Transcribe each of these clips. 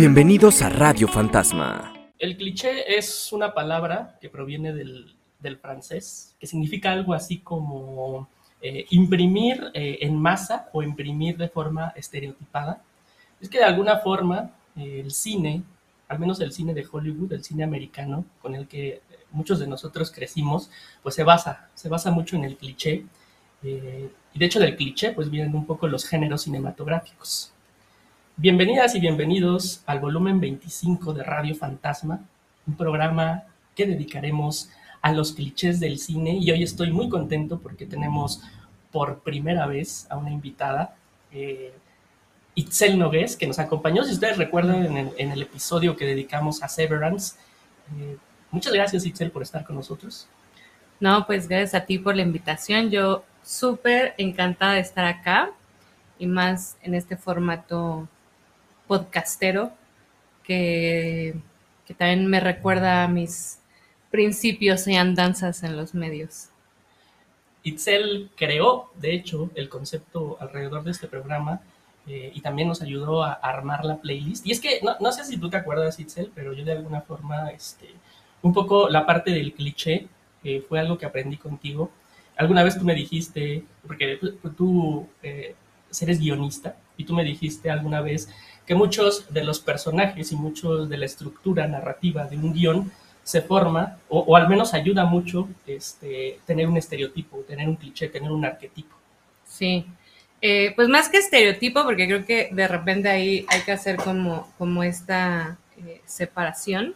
Bienvenidos a Radio Fantasma. El cliché es una palabra que proviene del, francés, que significa algo así como eh, imprimir eh, en masa o imprimir de forma estereotipada. Es que de alguna forma eh, el cine, al menos el cine de Hollywood, el cine americano, con el que muchos de nosotros crecimos, pues se basa, se basa mucho en el cliché. y de hecho del cliché pues vienen un poco los géneros cinematográficos. Bienvenidas y bienvenidos al volumen 25 de Radio Fantasma, un programa que dedicaremos a los clichés del cine y hoy estoy muy contento porque tenemos por primera vez a una invitada, eh, Itzel Nogués, que nos acompañó, si ustedes recuerdan, en el, episodio que dedicamos a Severance. Eh, muchas gracias, Itzel, por estar con nosotros. No, pues gracias a ti por la invitación. Yo súper encantada de estar acá y más en este formato podcastero que, también me recuerda a mis principios y andanzas en los medios. Itzel creó, de hecho, el concepto alrededor de este programa eh, y también nos ayudó a armar la playlist. Y es que, no, sé si tú te acuerdas, Itzel, pero yo de alguna forma, este, un poco la parte del cliché eh, fue algo que aprendí contigo. Alguna vez tú me dijiste, porque tú eh, eres guionista, y tú me dijiste alguna vez que muchos de los personajes y muchos de la estructura narrativa de un guion se forma, o, al menos ayuda mucho este, tener un estereotipo, tener un cliché, tener un arquetipo. Sí, eh, pues más que estereotipo, porque creo que de repente ahí hay que hacer como, como esta eh, separación,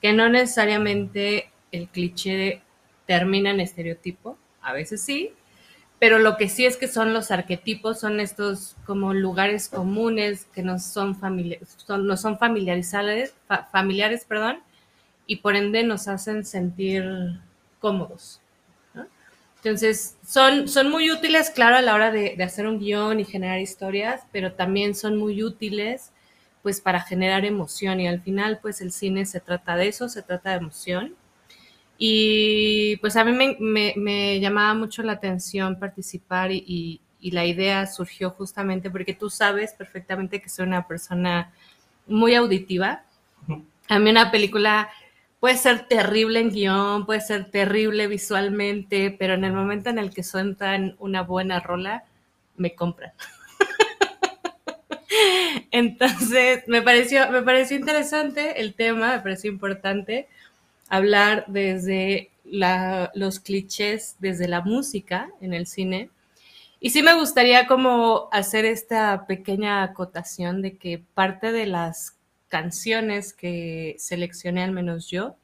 que no necesariamente el cliché termina en estereotipo, a veces sí, pero lo que sí es que son los arquetipos, son estos como lugares comunes que nos son, son, no son familiares, familiares perdón, y por ende nos hacen sentir cómodos. Entonces, son, son muy útiles, claro, a la hora de, de, hacer un guion y generar historias, pero también son muy útiles pues para generar emoción y al final pues el cine se trata de eso, se trata de emoción y pues a mí me, llamaba mucho la atención participar y, la idea surgió justamente porque tú sabes perfectamente que soy una persona muy auditiva. A mí una película puede ser terrible en guion, puede ser terrible visualmente, pero en el momento en el que sueltan una buena rola, me compran. Entonces, me pareció, me pareció interesante el tema, me pareció importante hablar desde los clichés, desde la música en el cine. Y sí me gustaría como hacer esta pequeña acotación de que parte de las canciones que seleccioné, al menos yo,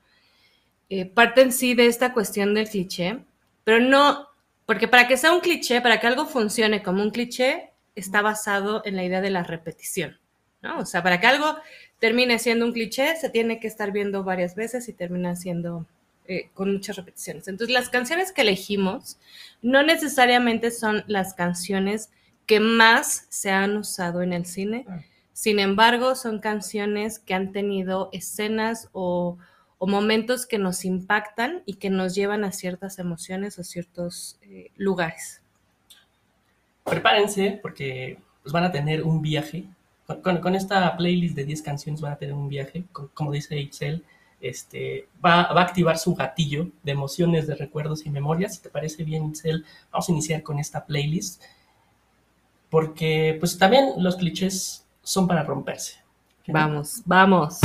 eh, parten sí de esta cuestión del cliché, pero no, porque para que sea un cliché, para que algo funcione como un cliché, está basado en la idea de la repetición, ¿no? O sea, para que algo termine siendo un cliché, se tiene que estar viendo varias veces y termina siendo eh, con muchas repeticiones. Entonces, las canciones que elegimos no necesariamente son las canciones que más se han usado en el cine. Ah. Sin embargo, son canciones que han tenido escenas o, momentos que nos impactan y que nos llevan a ciertas emociones o ciertos eh, lugares. Prepárense porque pues, van a tener un viaje con, esta playlist de 10 canciones van a tener un viaje, como dice Itzel, este, va, a activar su gatillo de emociones, de recuerdos y memorias. Si te parece bien, Itzel, vamos a iniciar con esta playlist, porque pues también los clichés son para romperse. Vamos, vamos.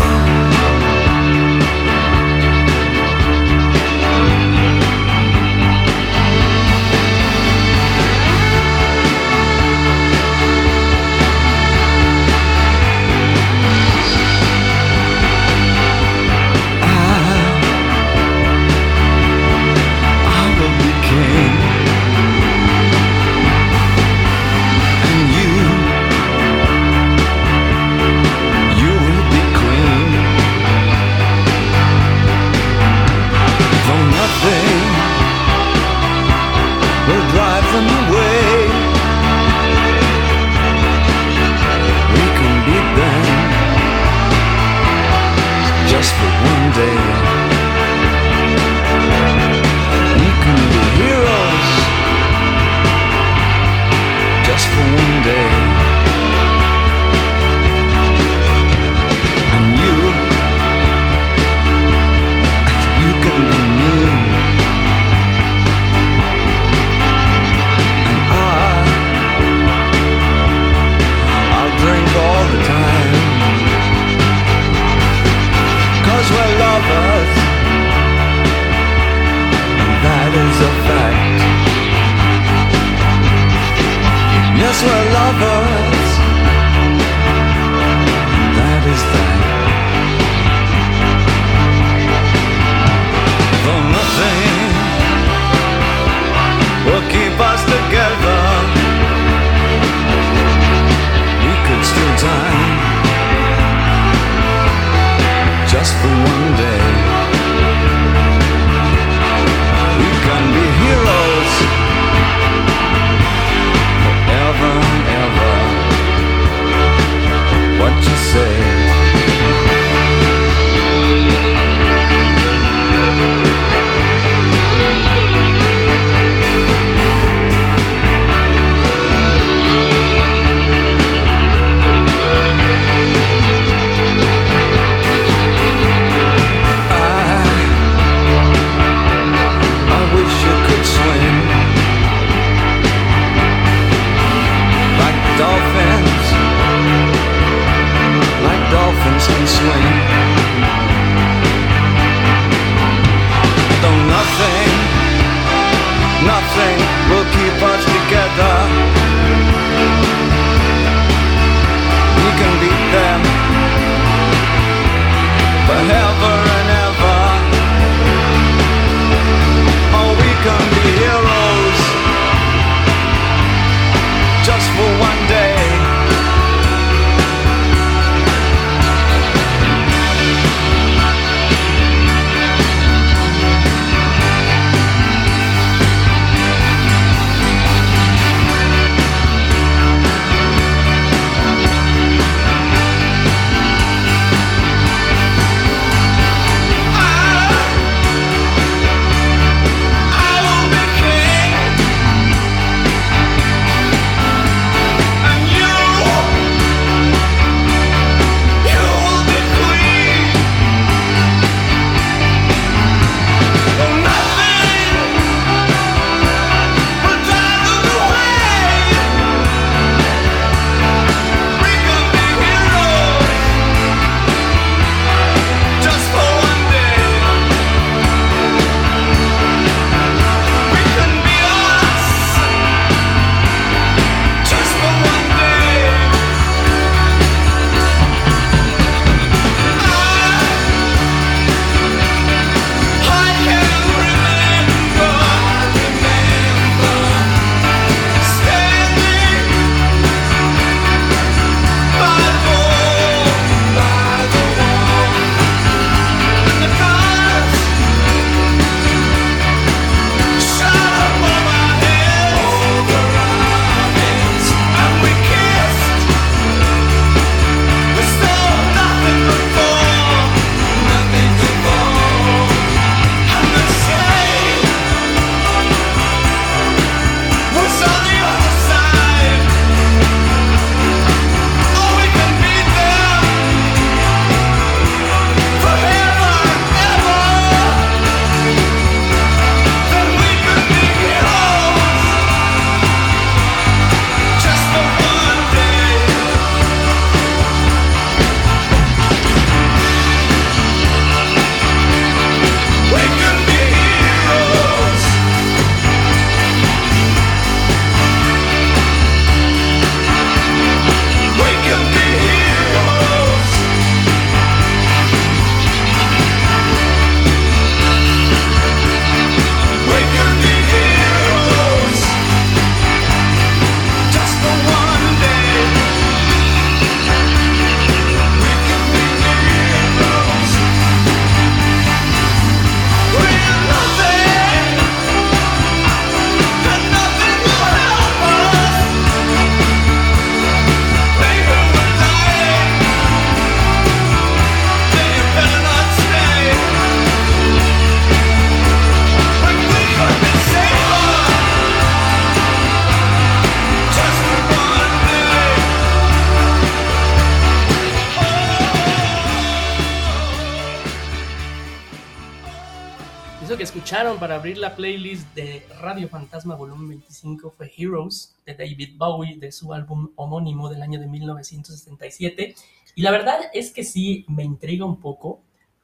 Abrir la playlist de Radio Fantasma Volumen 25 fue Heroes de David Bowie de su álbum homónimo del año de 1977. Y la verdad es que sí me intriga un poco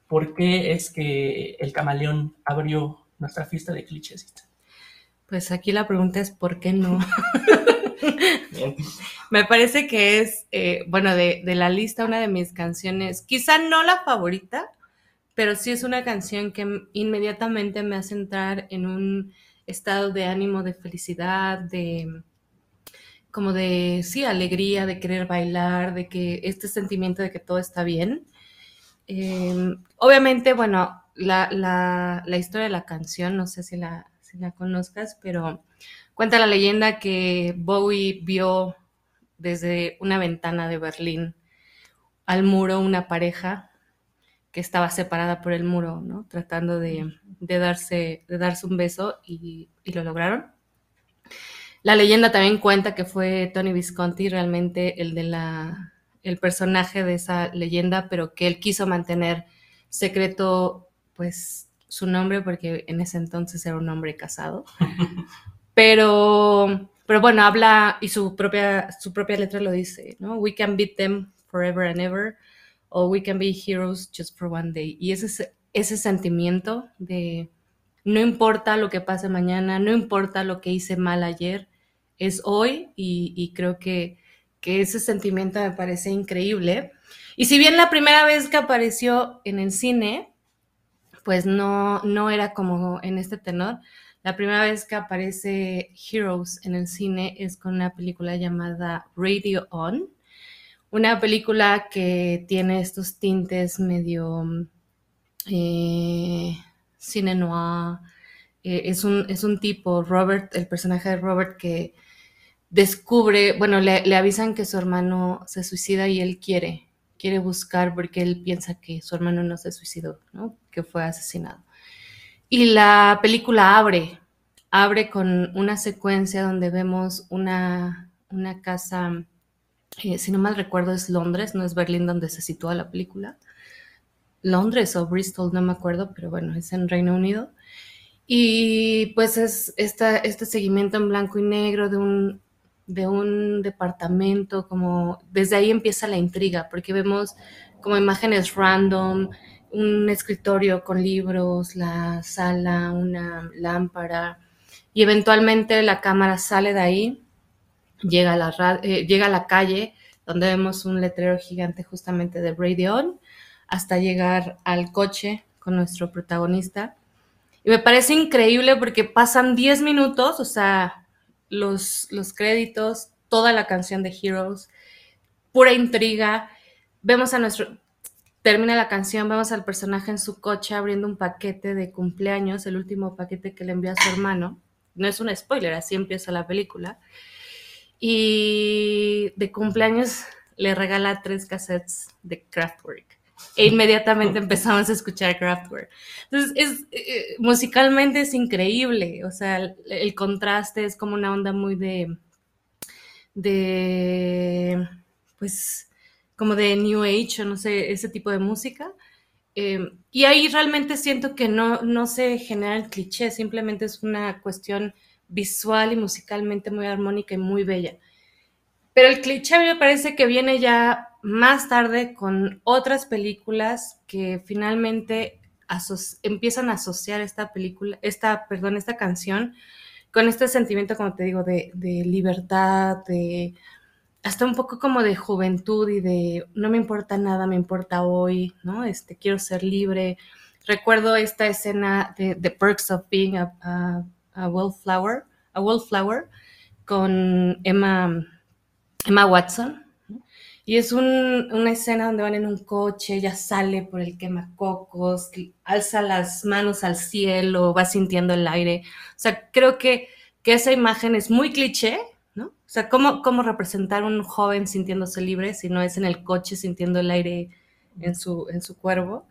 por qué es que el camaleón abrió nuestra fiesta de clichés. Pues aquí la pregunta es ¿por qué no? Me parece que es, eh, bueno, de, de, la lista una de mis canciones, quizá no la favorita, pero sí es una canción que inmediatamente me hace entrar en un estado de ánimo, de felicidad, de como de, sí, alegría, de querer bailar, de que este sentimiento de que todo está bien. Em, obviamente, bueno, la, la, la, historia de la canción, no sé si la, si la conozcas, pero cuenta la leyenda que Bowie vio desde una ventana de Berlín al muro una pareja que estaba separada por el muro, ¿no? Tratando de, darse, de darse un beso y, lo lograron. La leyenda también cuenta que fue Tony Visconti realmente el de la el personaje de esa leyenda, pero que él quiso mantener secreto pues su nombre porque en ese entonces era un hombre casado. Pero pero bueno, habla y su propia su propia letra lo dice, ¿no? We can beat them forever and ever o We Can Be Heroes Just for One Day. Y ese, ese sentimiento de no importa lo que pase mañana, no importa lo que hice mal ayer, es hoy y, creo que, que, ese sentimiento me parece increíble. Y si bien la primera vez que apareció en el cine, pues no, no era como en este tenor, la primera vez que aparece Heroes en el cine es con una película llamada Radio On, una película que tiene estos tintes medio eh, cine noir. Eh, es, un, es un tipo, Robert, el personaje de Robert que descubre, bueno, le, avisan que su hermano se suicida y él quiere, quiere buscar porque él piensa que su hermano no se suicidó, ¿no? que fue asesinado. Y la película abre, abre con una secuencia donde vemos una, una casa eh, si no mal recuerdo es Londres, no es Berlín donde se sitúa la película. Londres o Bristol, no me acuerdo, pero bueno, es en Reino Unido. Y pues es este seguimiento en blanco y negro de un, de un departamento, como desde ahí empieza la intriga, porque vemos como imágenes random, un escritorio con libros, la sala, una lámpara, y eventualmente la cámara sale de ahí llega a la, eh, llega a la calle donde vemos un letrero gigante justamente de Radio hasta llegar al coche con nuestro protagonista. Y me parece increíble porque pasan 10 minutos, o sea, los, los créditos, toda la canción de Heroes, pura intriga. Vemos a nuestro, termina la canción, vemos al personaje en su coche abriendo un paquete de cumpleaños, el último paquete que le envió a su hermano. No es un spoiler, así empieza la película y de cumpleaños le regala tres cassettes de Kraftwerk. E inmediatamente empezamos a escuchar Kraftwerk. Entonces, es, eh, musicalmente es increíble. O sea, el, contraste es como una onda muy de. de. pues. como de New Age o no sé, ese tipo de música. Eh, y ahí realmente siento que no, no se genera el cliché, simplemente es una cuestión visual y musicalmente muy armónica y muy bella. Pero el cliché me parece que viene ya más tarde con otras películas que finalmente empiezan a asociar esta película, esta, perdón, esta canción con este sentimiento, como te digo, de, libertad, de hasta un poco como de juventud y de no me importa nada, me importa hoy, ¿no? Este, quiero ser libre. Recuerdo esta escena de The Perks of Being a Wallflower, a Wallflower con Emma, Emma Watson. Y es una escena donde van en un coche, ella sale por el quemacocos, alza las manos al cielo, va sintiendo el aire. O sea, creo que, que esa imagen es muy cliché, ¿no? O sea, ¿cómo, ¿cómo representar un joven sintiéndose libre si no es en el coche sintiendo el aire en su, en su cuerpo?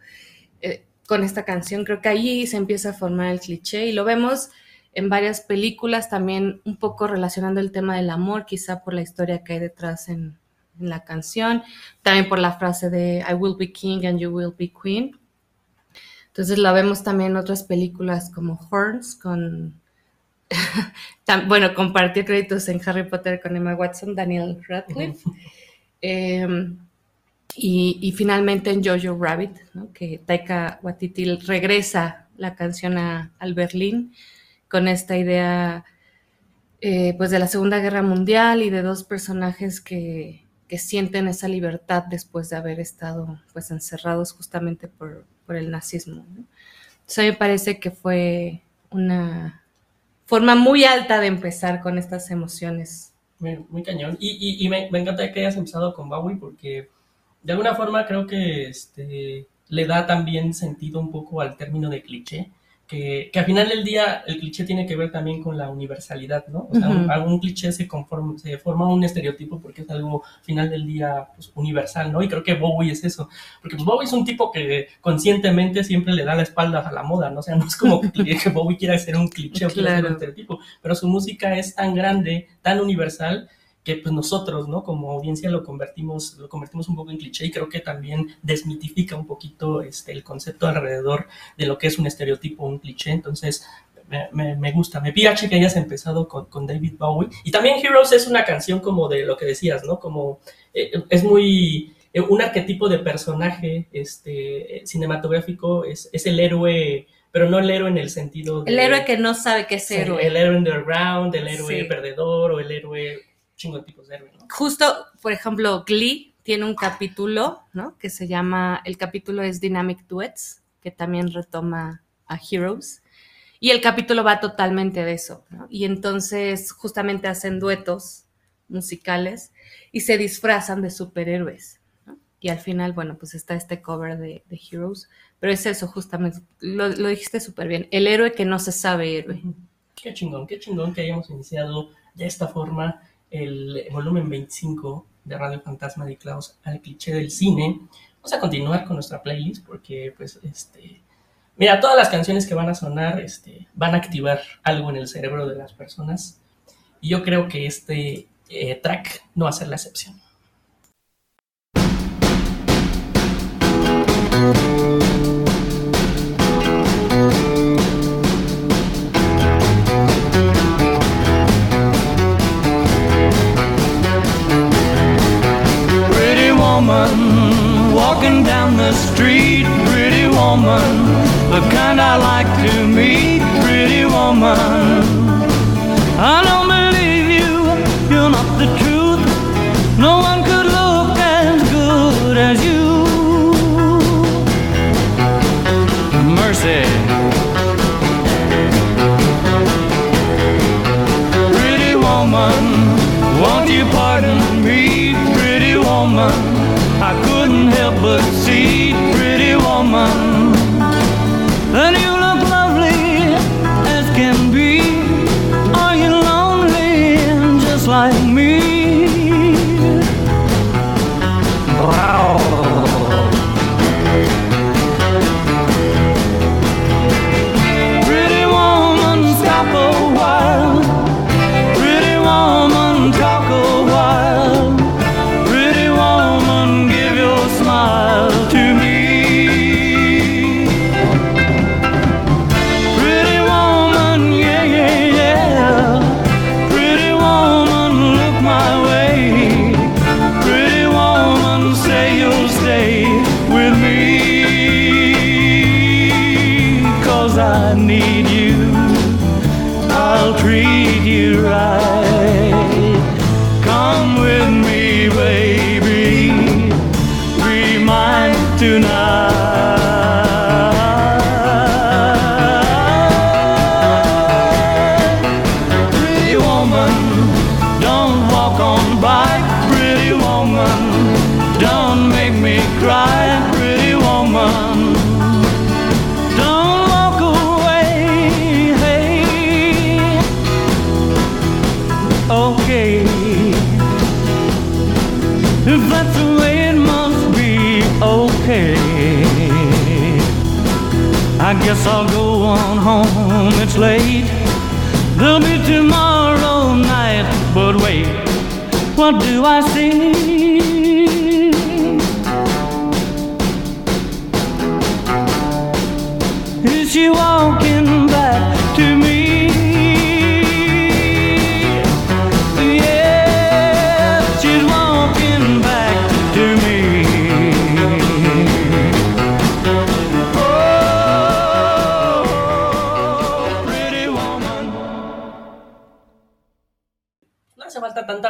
Eh, con esta canción creo que ahí se empieza a formar el cliché y lo vemos en varias películas, también un poco relacionando el tema del amor, quizá por la historia que hay detrás en, la canción, también por la frase de I will be king and you will be queen. Entonces la vemos también en otras películas como Horns, con bueno, compartió créditos en Harry Potter con Emma Watson, Daniel Radcliffe. Em, y, finalmente en Jojo Rabbit, que Taika Waititi regresa la canción al Berlín con esta idea eh, pues de la Segunda Guerra Mundial y de dos personajes que, sienten esa libertad después de haber estado pues encerrados justamente por, el nazismo. Entonces a mí me parece que fue una forma muy alta de empezar con estas emociones. Muy, cañón. Y, y, me, encanta que hayas empezado con Bowie porque de alguna forma creo que este, le da también sentido un poco al término de cliché que, que, al final del día el cliché tiene que ver también con la universalidad, ¿no? O sea, algún cliché se, conforma, se forma un estereotipo porque es algo al final del día pues, universal, ¿no? Y creo que Bowie es eso, porque pues, Bowie es un tipo que conscientemente siempre le da la espalda a la moda, ¿no? O sea, no es como que, que Bowie quiera ser un cliché o quiera ser un estereotipo, pero su música es tan grande, tan universal, que pues nosotros, ¿no? Como audiencia lo convertimos, lo convertimos un poco en cliché y creo que también desmitifica un poquito este, el concepto alrededor de lo que es un estereotipo, un cliché. Entonces, me, me, gusta. Me piache que hayas empezado con, con, David Bowie. Y también Heroes es una canción como de lo que decías, ¿no? Como eh, es muy... Eh, un arquetipo de personaje este, cinematográfico es, es el héroe pero no el héroe en el sentido de, El héroe que no sabe qué es héroe. El héroe underground, el héroe perdedor o el héroe chingo de tipos de héroes, ¿no? Justo, por ejemplo, Glee tiene un capítulo, ¿no? Que se llama, el capítulo es Dynamic Duets, que también retoma a Heroes. Y el capítulo va totalmente de eso, ¿no? Y entonces justamente hacen duetos musicales y se disfrazan de superhéroes. ¿no? Y al final, bueno, pues está este cover de, Heroes. Pero es eso, justamente, lo, lo dijiste súper bien, el héroe que no se sabe héroe. Qué chingón, qué chingón que hayamos iniciado de esta forma el volumen 25 de Radio Fantasma de Klaus al cliché del cine. Vamos a continuar con nuestra playlist porque, pues, este. Mira, todas las canciones que van a sonar este, van a activar algo en el cerebro de las personas. Y yo creo que este eh, track no va a ser la excepción. Walking down the street, pretty woman, the kind I like to meet, pretty woman. I don't believe you, you're not the truth. No one need guess I'll go on home, it's late. There'll be tomorrow night, but wait, what do I see?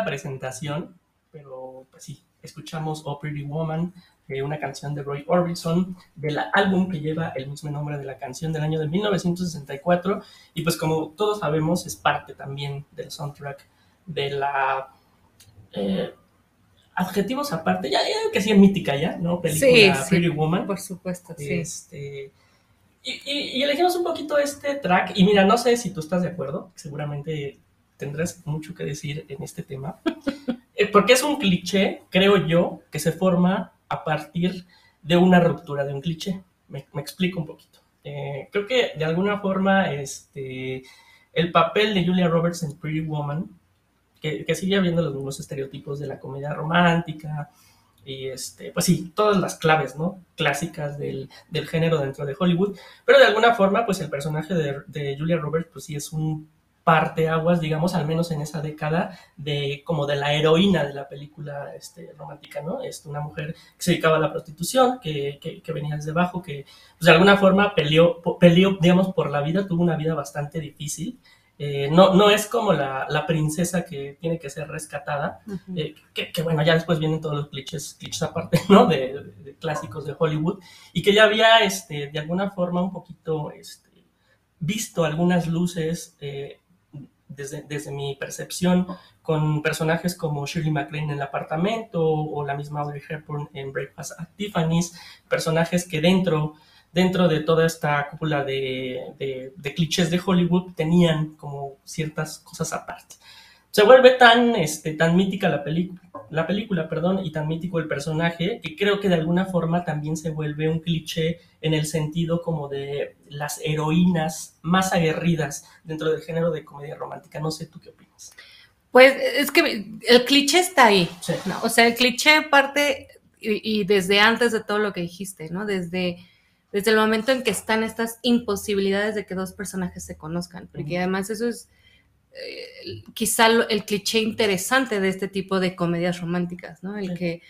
Presentación, pero pues sí, escuchamos Oh Pretty Woman, eh, una canción de Roy Orbison, del álbum que lleva el mismo nombre de la canción del año de 1964, y pues como todos sabemos es parte también del soundtrack de la... Eh, adjetivos aparte, ya, ya que sí es mítica ya, ¿no? Película Sí, sí. Pretty Woman. Por supuesto, sí. Este, y, y- y elegimos un poquito este track. Y mira, no sé si tú estás de acuerdo. Seguramente tendrás mucho que decir en este tema. Eh, Porque es un cliché, creo yo, que se forma a partir de una ruptura de un cliché. Me, me explico un poquito. Eh, creo que de alguna forma este, el papel de Julia Roberts en Pretty Woman, que, que sigue habiendo los mismos estereotipos de la comedia romántica, y este, pues sí, todas las claves, ¿no? Clásicas del, del género dentro de Hollywood, pero de alguna forma, pues el personaje de, de Julia Roberts, pues sí es un parteaguas, digamos, al menos en esa década, de como de la heroína de la película este, romántica, ¿no? Es una mujer que se dedicaba a la prostitución, que, que, que venía desde abajo, que pues, de alguna forma peleó, peleó, digamos, por la vida, tuvo una vida bastante difícil. Eh, no, no es como la, la princesa que tiene que ser rescatada, eh, que, que, bueno, ya después vienen todos los clichés, clichés aparte, ¿no? De, de- de clásicos de Hollywood, y que ya había, este, de alguna forma, un poquito este, visto algunas luces eh, desde, desde mi percepción con personajes como Shirley MacLaine en el apartamento o la misma Audrey Hepburn en Breakfast at Tiffany's, personajes que dentro, dentro de toda esta cúpula de, de- de clichés de Hollywood tenían como ciertas cosas aparte. Se vuelve tan, este, tan mítica la, peli- la película perdón, y tan mítico el personaje que creo que de alguna forma también se vuelve un cliché en el sentido como de las heroínas más aguerridas dentro del género de comedia romántica. No sé tú qué opinas. Pues es que el cliché está ahí, Sí. ¿no? O sea, el cliché parte y, y desde antes de todo lo que dijiste, ¿no? Desde, desde el momento en que están estas imposibilidades de que dos personajes se conozcan, porque además eso es eh, quizá el cliché interesante de este tipo de comedias románticas, ¿no? El Sí. que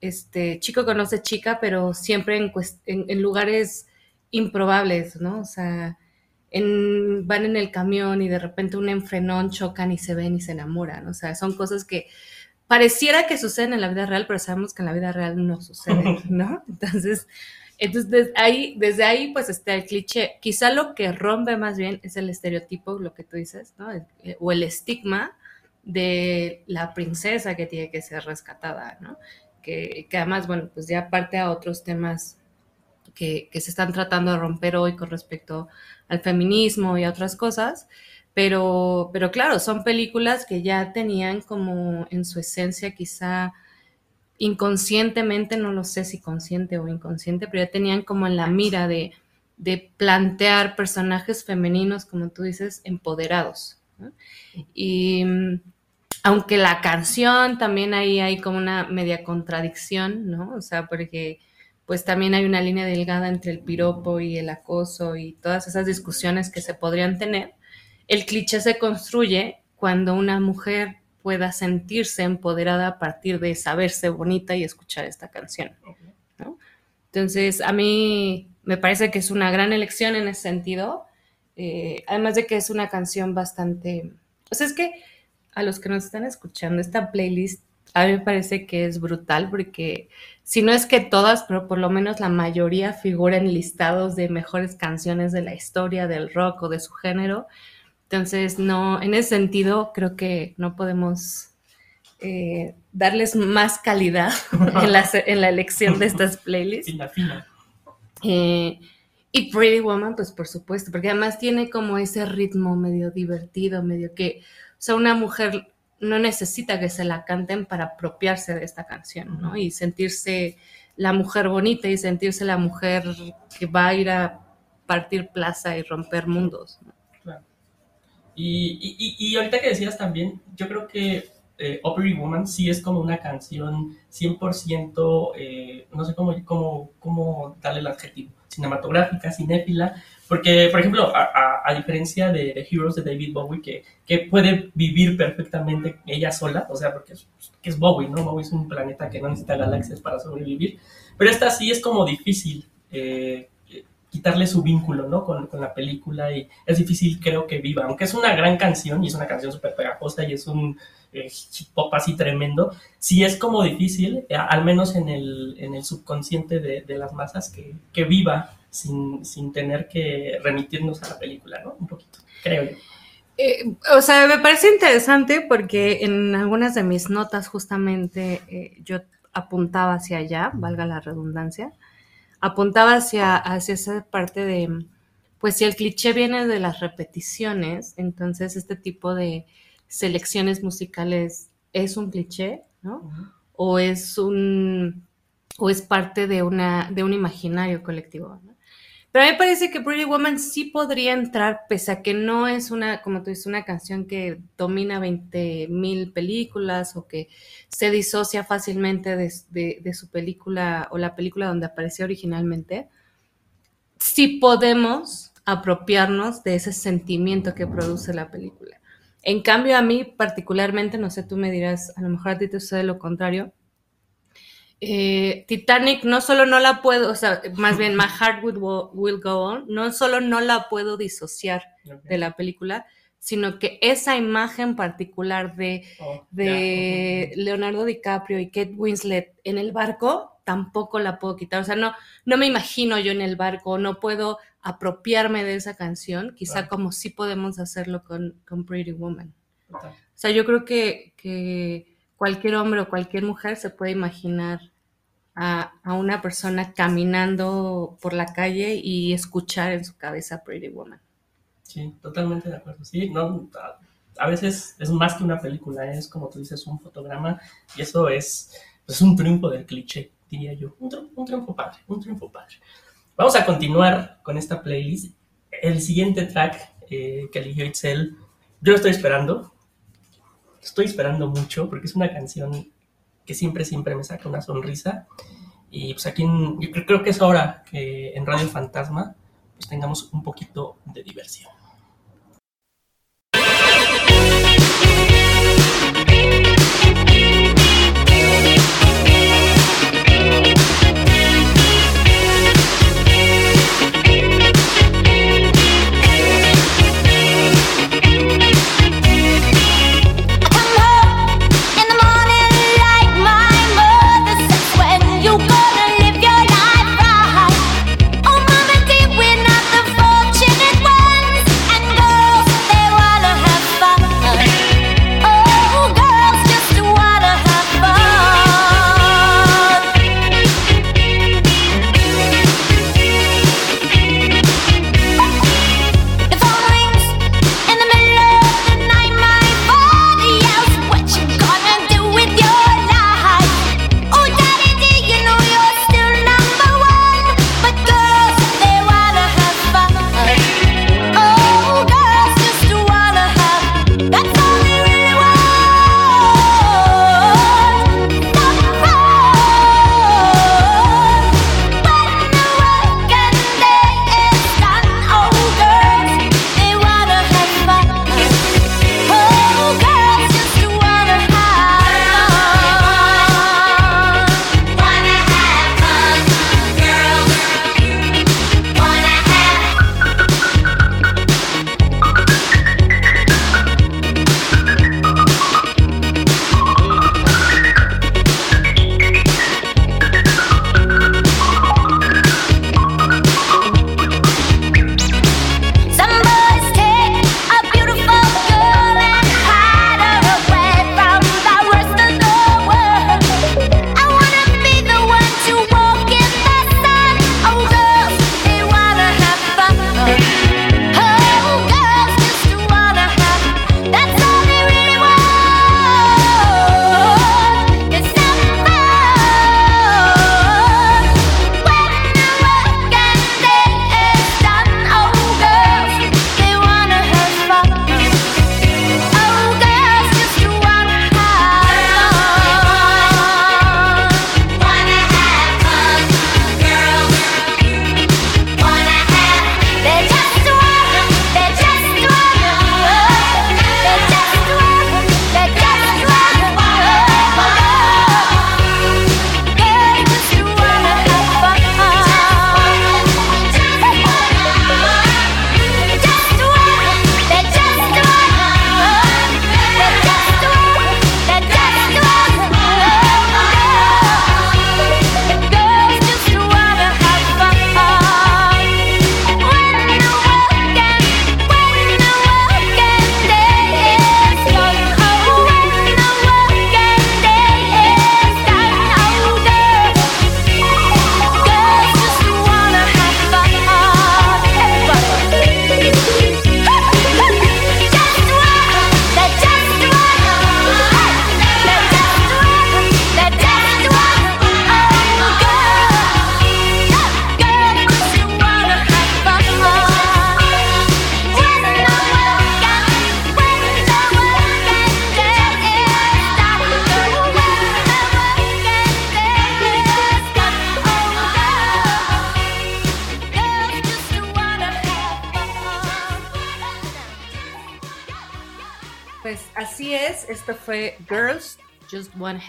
este chico conoce chica, pero siempre en, cuest- en- en lugares improbables, ¿no? O sea, en- van en el camión y de repente un enfrenón chocan y se ven y se enamoran. O sea, son cosas que pareciera que suceden en la vida real, pero sabemos que en la vida real no suceden, ¿no? Entonces, entonces desde ahí, desde ahí pues está el cliché. Quizá lo que rompe más bien es el estereotipo, lo que tú dices, ¿no? Eh, o el estigma de la princesa que tiene que ser rescatada, ¿no? Que, que además, bueno, pues ya parte a otros temas que, que se están tratando de romper hoy con respecto al feminismo y a otras cosas, pero, pero claro, son películas que ya tenían como en su esencia quizá inconscientemente, no lo sé si consciente o inconsciente, pero ya tenían como en la mira de, de plantear personajes femeninos, como tú dices, empoderados. Y mm, aunque la canción también ahí hay como una media contradicción, ¿no? O sea, porque pues también hay una línea delgada entre el piropo y el acoso y todas esas discusiones que se podrían tener. El cliché se construye cuando una mujer pueda sentirse empoderada a partir de saberse bonita y escuchar esta canción. ¿no? Entonces, a mí me parece que es una gran elección en ese sentido, eh, además de que es una canción bastante... O sea, es que a los que nos están escuchando, esta playlist a mí me parece que es brutal porque si no es que todas, pero por lo menos la mayoría figura en listados de mejores canciones de la historia del rock o de su género. Entonces, no, en ese sentido, creo que no podemos eh, darles más calidad en la, en la elección de estas playlists. Fina, fina. Eh, y Pretty Woman, pues por supuesto, porque además tiene como ese ritmo medio divertido, medio que, o sea, una mujer no necesita que se la canten para apropiarse de esta canción, ¿no? Y sentirse la mujer bonita y sentirse la mujer que va a ir a partir plaza y romper mundos. ¿no? Y, y, y ahorita que decías también, yo creo que eh, Opry Woman sí es como una canción 100%, eh, no sé cómo, cómo, cómo darle el adjetivo, cinematográfica, cinéfila, porque, por ejemplo, a, a, a diferencia de, de, Heroes de David Bowie, que, que, puede vivir perfectamente ella sola, o sea, porque es, que es Bowie, ¿no? Bowie es un planeta que no necesita galaxias para sobrevivir, pero esta sí es como difícil. Eh, quitarle su vínculo ¿no? con, la película y es difícil creo que viva, aunque es una gran canción y es una canción súper pegajosa y es un, eh, así tremendo, sí es como difícil, eh, al menos en el, en el subconsciente de, las masas, que, que viva sin, sin, tener que remitirnos a la película, ¿no? Un poquito, creo yo. Eh, o sea, me parece interesante porque en algunas de mis notas justamente eh, yo apuntaba hacia allá, valga la redundancia, apuntaba hacia, hacia esa parte de, pues si el cliché viene de las repeticiones, entonces este tipo de selecciones musicales es un cliché, ¿no? Uh -huh. O es un o es parte de una de un imaginario colectivo, ¿no? Pero a mí me parece que Pretty Woman sí podría entrar, pese a que no es una, como tú dices, una canción que domina 20 mil películas o que se disocia fácilmente de, de, su película o la película donde apareció originalmente. Sí podemos apropiarnos de ese sentimiento que produce la película. En cambio, a mí particularmente, no sé, tú me dirás, a lo mejor a ti te sucede lo contrario, eh, Titanic no solo no la puedo, o sea, más bien My Heart Will, will Go On, no solo no la puedo disociar okay. de la película, sino que esa imagen particular de, oh, de yeah. Leonardo DiCaprio y Kate Winslet en el barco, tampoco la puedo quitar. O sea, no, no me imagino yo en el barco, no puedo apropiarme de esa canción, quizá como sí podemos hacerlo con, con Pretty Woman. O sea, yo creo que, que cualquier hombre o cualquier mujer se puede imaginar a, a una persona caminando por la calle y escuchar en su cabeza Pretty Woman. Sí, totalmente de acuerdo. Sí, no, a, veces es más que una película, es como tú dices, un fotograma y eso es, es un triunfo del cliché, diría yo. Un, un triunfo padre, un triunfo padre. Vamos a continuar con esta playlist. El siguiente track eh, que eligió Itzel, yo lo estoy esperando. Estoy esperando mucho porque es una canción que siempre, siempre me saca una sonrisa. Y pues aquí en- yo creo, que es hora que en Radio Fantasma pues tengamos un poquito de diversión.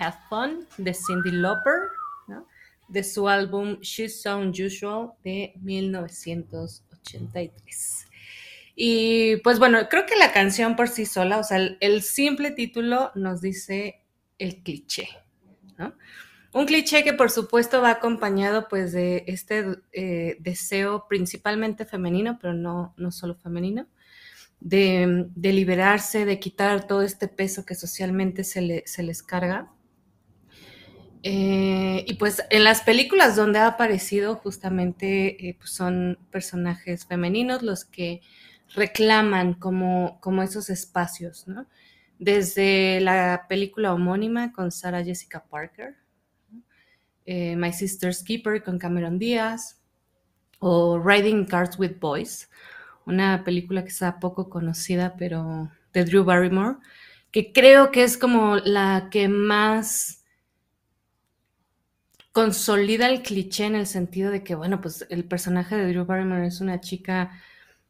Have Fun de Cindy Lauper, de su álbum She's So Unusual de 1983. Y pues bueno, creo que la canción por sí sola, o sea, el, el simple título nos dice el cliché, ¿no? Un cliché que por supuesto va acompañado pues de este eh, deseo principalmente femenino, pero no, no solo femenino, de, de liberarse, de quitar todo este peso que socialmente se, le- se les carga. Eh, y pues en las películas donde ha aparecido justamente eh, pues son personajes femeninos los que reclaman como, como esos espacios, ¿no? Desde la película homónima con Sarah Jessica Parker, eh, My Sister's Keeper con Cameron Díaz, o Riding Cars with Boys, una película que está poco conocida, pero de Drew Barrymore, que creo que es como la que más consolida el cliché en el sentido de que, bueno, pues el personaje de Drew Barrymore es una chica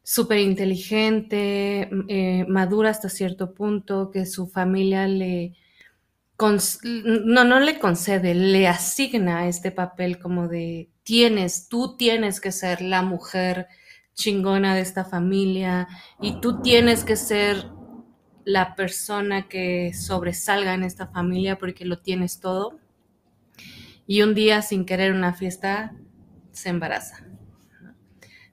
súper inteligente, eh, madura hasta cierto punto, que su familia le... no, no le concede, le asigna este papel como de tienes, tú tienes que ser la mujer chingona de esta familia y tú tienes que ser la persona que sobresalga en esta familia porque lo tienes todo. Y un día, sin querer una fiesta, se embaraza.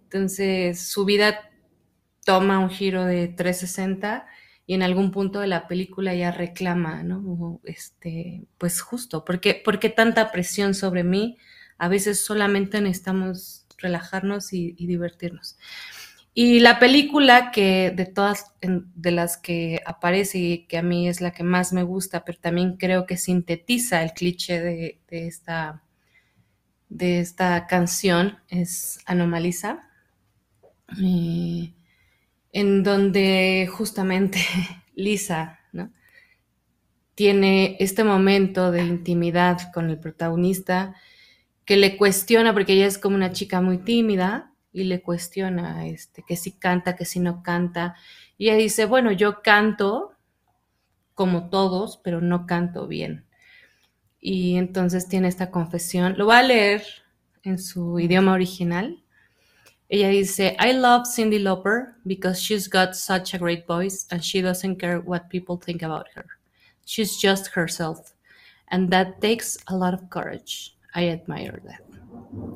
Entonces, su vida toma un giro de 360 y en algún punto de la película ya reclama, ¿no? Este, pues justo, ¿por qué, tanta presión sobre mí? A veces solamente necesitamos relajarnos y divertirnos. Y la película que de todas de las que aparece y que a mí es la que más me gusta, pero también creo que sintetiza el cliché de, de esta, de esta canción es Anomaliza, eh, en donde justamente Lisa ¿no? tiene este momento de intimidad con el protagonista que le cuestiona, porque ella es como una chica muy tímida, y le cuestiona este, que si canta, que si no canta. Y ella dice, bueno, yo canto como todos, pero no canto bien. Y entonces tiene esta confesión. Lo va a leer en su idioma original. Ella dice, I love Cindy Lauper because she's got such a great voice and she doesn't care what people think about her. She's just herself. And that takes a lot of courage. I admire that.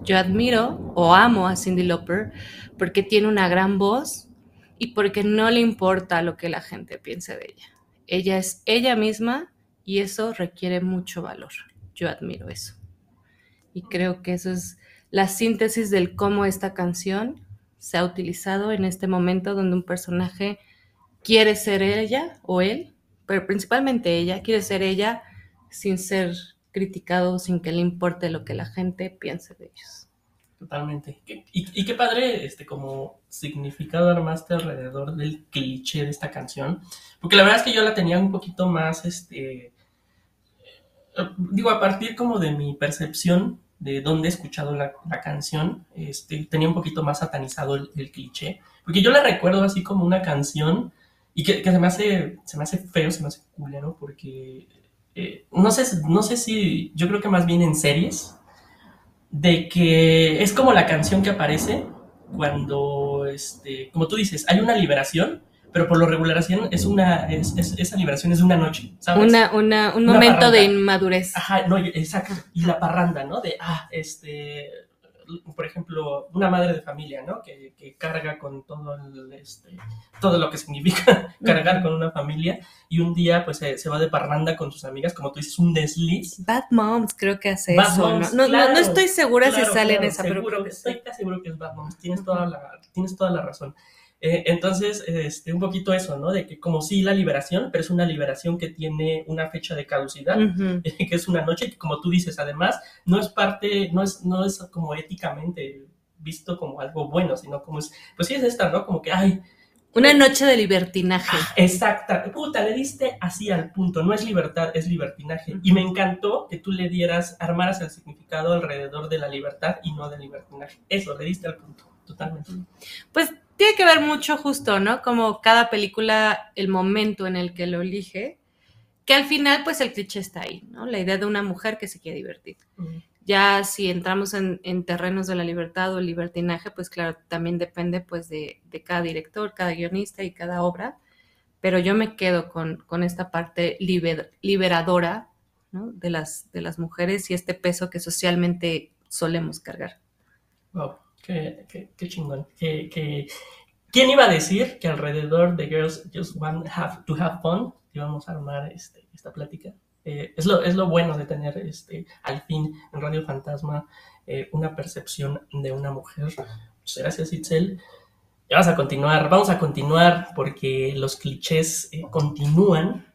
Yo admiro o amo a Cindy Lauper porque tiene una gran voz y porque no le importa lo que la gente piense de ella. Ella es ella misma y eso requiere mucho valor. Yo admiro eso. Y creo que eso es la síntesis del cómo esta canción se ha utilizado en este momento donde un personaje quiere ser ella o él, pero principalmente ella, quiere ser ella sin ser criticado, sin que le importe lo que la gente piense de ellos. Totalmente. Y, y qué padre, este, como significado armaste alrededor del cliché de esta canción. Porque la verdad es que yo la tenía un poquito más, este, eh, digo, a partir como de mi percepción de dónde he escuchado la, la canción, este, tenía un poquito más satanizado el, el cliché. Porque yo la recuerdo así como una canción y que, que se me hace, se me hace feo, se me hace culero, porque eh, no sé, no sé si, yo creo que más bien en series, de que es como la canción que aparece cuando, este, como tú dices, hay una liberación, pero por lo regulación es una, es, es- esa liberación es una noche, ¿sabes? Una, una, un Una momento de inmadurez. Ajá, no, exacto. Y la parranda, ¿no? De, ah, este, por ejemplo, una madre de familia, ¿no? Que, que carga con todo el, este, todo lo que significa cargar con una familia y un día, pues, se, se va de parranda con sus amigas, como tú dices, un desliz. Bad Moms creo que hace Bad eso. Moms, ¿no? No, no- claro, no estoy segura si Claro, sale en claro, esa, pero seguro, sí. estoy casi seguro que es Bad Moms, tienes toda la, tienes toda la razón. Eh, entonces, este, un poquito eso, ¿no? De que como sí la liberación, pero es una liberación que tiene una fecha de caducidad, que es una noche, que como tú dices, además, no es parte, no es, no es como éticamente visto como algo bueno, sino como es, pues sí es esta, ¿no? Como que, ay, Una noche de libertinaje. Exacta, puta, le diste así al punto, no es libertad, es libertinaje. Y me encantó que tú le dieras, armaras el significado alrededor de la libertad y no del libertinaje. Eso, le diste al punto, totalmente. Pues tiene que ver mucho justo, ¿no? Como cada película, el momento en el que lo elige, que al final pues el cliché está ahí, ¿no? La idea de una mujer que se quiere divertir. Ya si entramos en, en terrenos de la libertad o el libertinaje, pues claro, también depende pues de, de cada director, cada guionista y cada obra, pero yo me quedo con, con esta parte liber- liberadora ¿no? de, las, de las mujeres y este peso que socialmente solemos cargar. Wow, qué, qué, chingón. Qué- qué- ¿Quién iba a decir que alrededor de Girls Just Want have, to Have Fun íbamos a armar este, esta plática? Eh, es, lo, es lo bueno de tener este, al fin en Radio Fantasma eh, una percepción de una mujer. Muchas gracias, Itzel. Ya vas a continuar, vamos a continuar porque los clichés eh, continúan.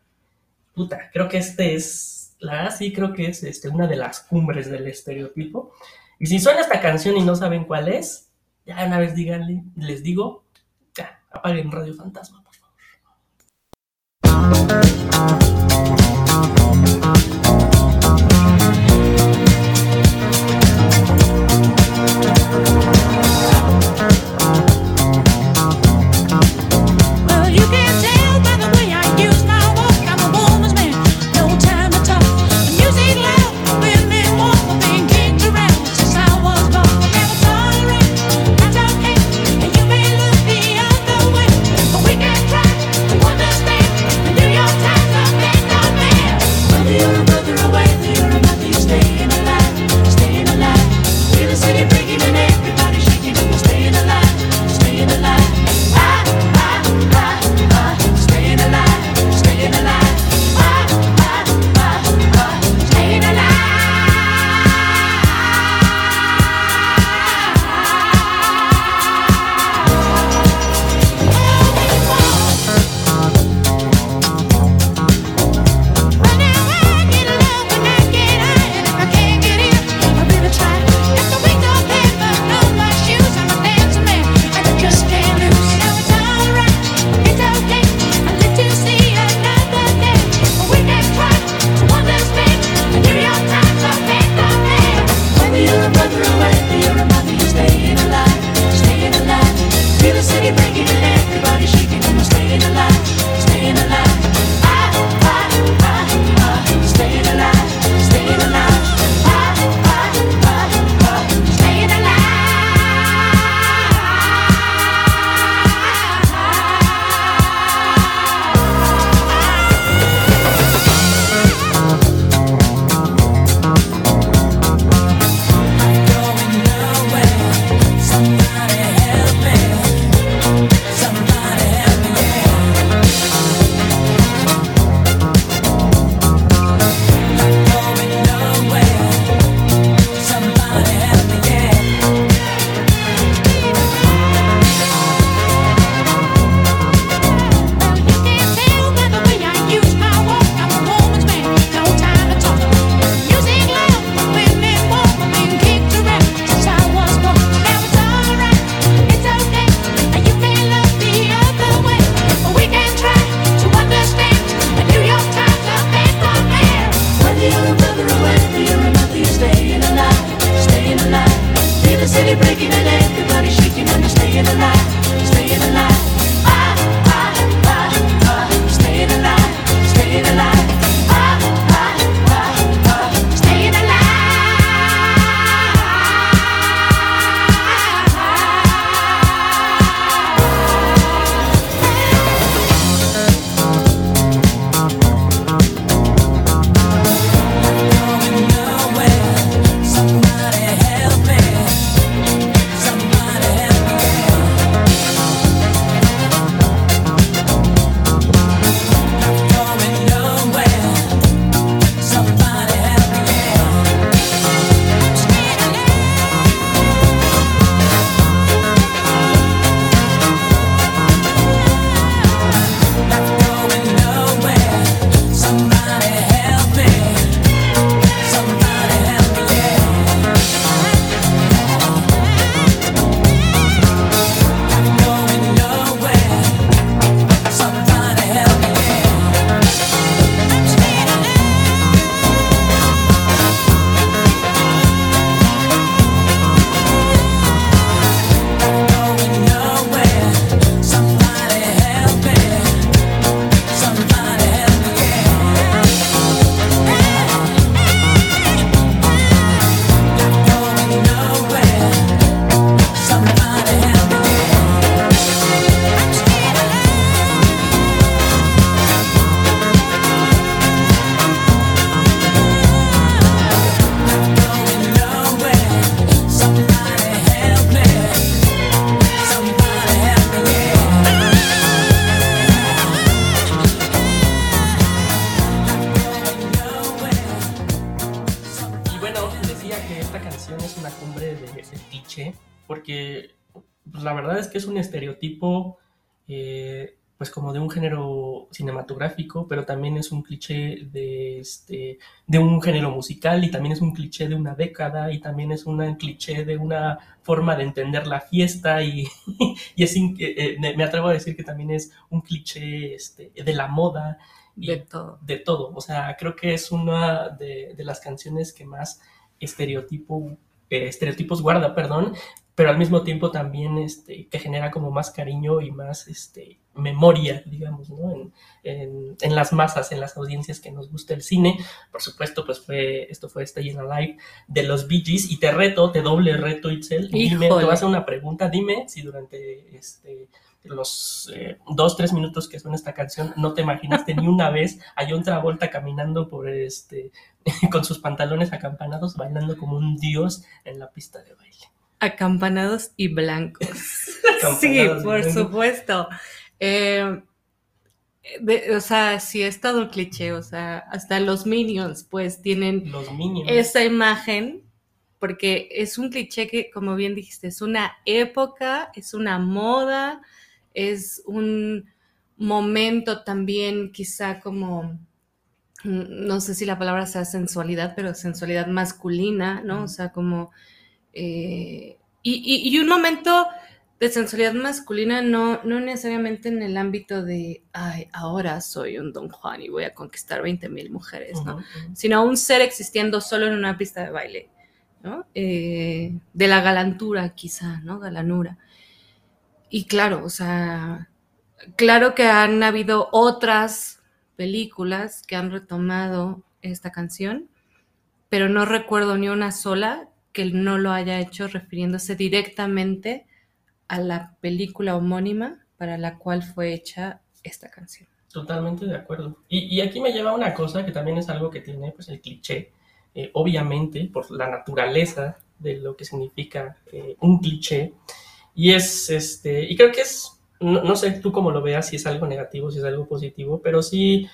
Puta, creo que este es, la verdad sí creo que es este, una de las cumbres del estereotipo. Y si suena esta canción y no saben cuál es, ya una vez díganle, les digo, ya, apaguen Radio Fantasma, es una cumbre de, cliché, porque pues, la verdad es que es un estereotipo, eh, pues como de un género cinematográfico, pero también es un cliché de, este, de un género musical y también es un cliché de una década y también es un cliché de una forma de entender la fiesta y, y es, eh, eh, me atrevo a decir que también es un cliché este, de la moda y De todo. de todo. O sea, creo que es una de, de las canciones que más estereotipo, eh, estereotipos guarda, perdón, pero al mismo tiempo también este, que genera como más cariño y más este, memoria, digamos, ¿no? En, en, en las masas, en las audiencias que nos gusta el cine. Por supuesto, pues fue, esto fue Staying Alive de los Bee Gees y te reto, te doble reto, Itzel. Dime, te voy a una pregunta, dime si durante este, los eh, dos, tres minutos que suena esta canción, no te imaginaste ni una vez a John Travolta caminando por este, con sus pantalones acampanados, bailando como un dios en la pista de baile. Acampanados y blancos. sí, y por blancos. supuesto. Eh, de- o sea, sí es todo el cliché, o sea, hasta los minions pues tienen Los Minions. esa imagen, porque es un cliché que, como bien dijiste, es una época, es una moda, es un momento también quizá como, mm, no sé si la palabra sea sensualidad, pero sensualidad masculina, ¿no? O sea, como... eh, y, y- y un momento de sensualidad masculina no, no necesariamente en el ámbito de, ay, ahora soy un Don Juan y voy a conquistar 20 mil mujeres, ¿no? Sino un ser existiendo solo en una pista de baile, ¿no? Eh, de la galantura, quizá, ¿no? Galanura. Y claro, o sea, claro que han habido otras películas que han retomado esta canción, pero no recuerdo ni una sola que no lo haya hecho refiriéndose directamente a la película homónima para la cual fue hecha esta canción. Totalmente de acuerdo. Y, aquí me lleva a una cosa que también es algo que tiene pues, el cliché, eh, obviamente por la naturaleza de lo que significa eh, un cliché. Y es, este, y creo que es, no, no sé tú cómo lo veas, si es algo negativo, si es algo positivo, pero sí,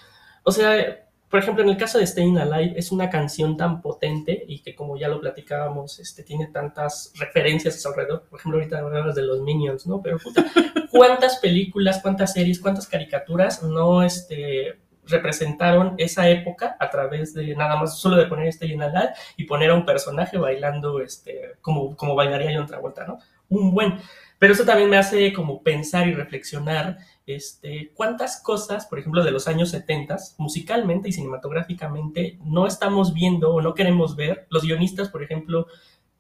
o sea, por ejemplo, en el caso de Staying Alive, es una canción tan potente y que como ya lo platicábamos, este, tiene tantas referencias a su alrededor. Por ejemplo, ahorita hablabas de los Minions, ¿no? Pero puta, ¿cuántas películas, cuántas series, cuántas caricaturas no este, representaron esa época a través de nada más solo de poner Staying Alive y poner a un personaje bailando este, como, como bailaría John Travolta, ¿no? Un buen. Pero eso también me hace como pensar y reflexionar este, cuántas cosas, por ejemplo, de los años 70, musicalmente y cinematográficamente, no estamos viendo o no queremos ver. Los guionistas, por ejemplo,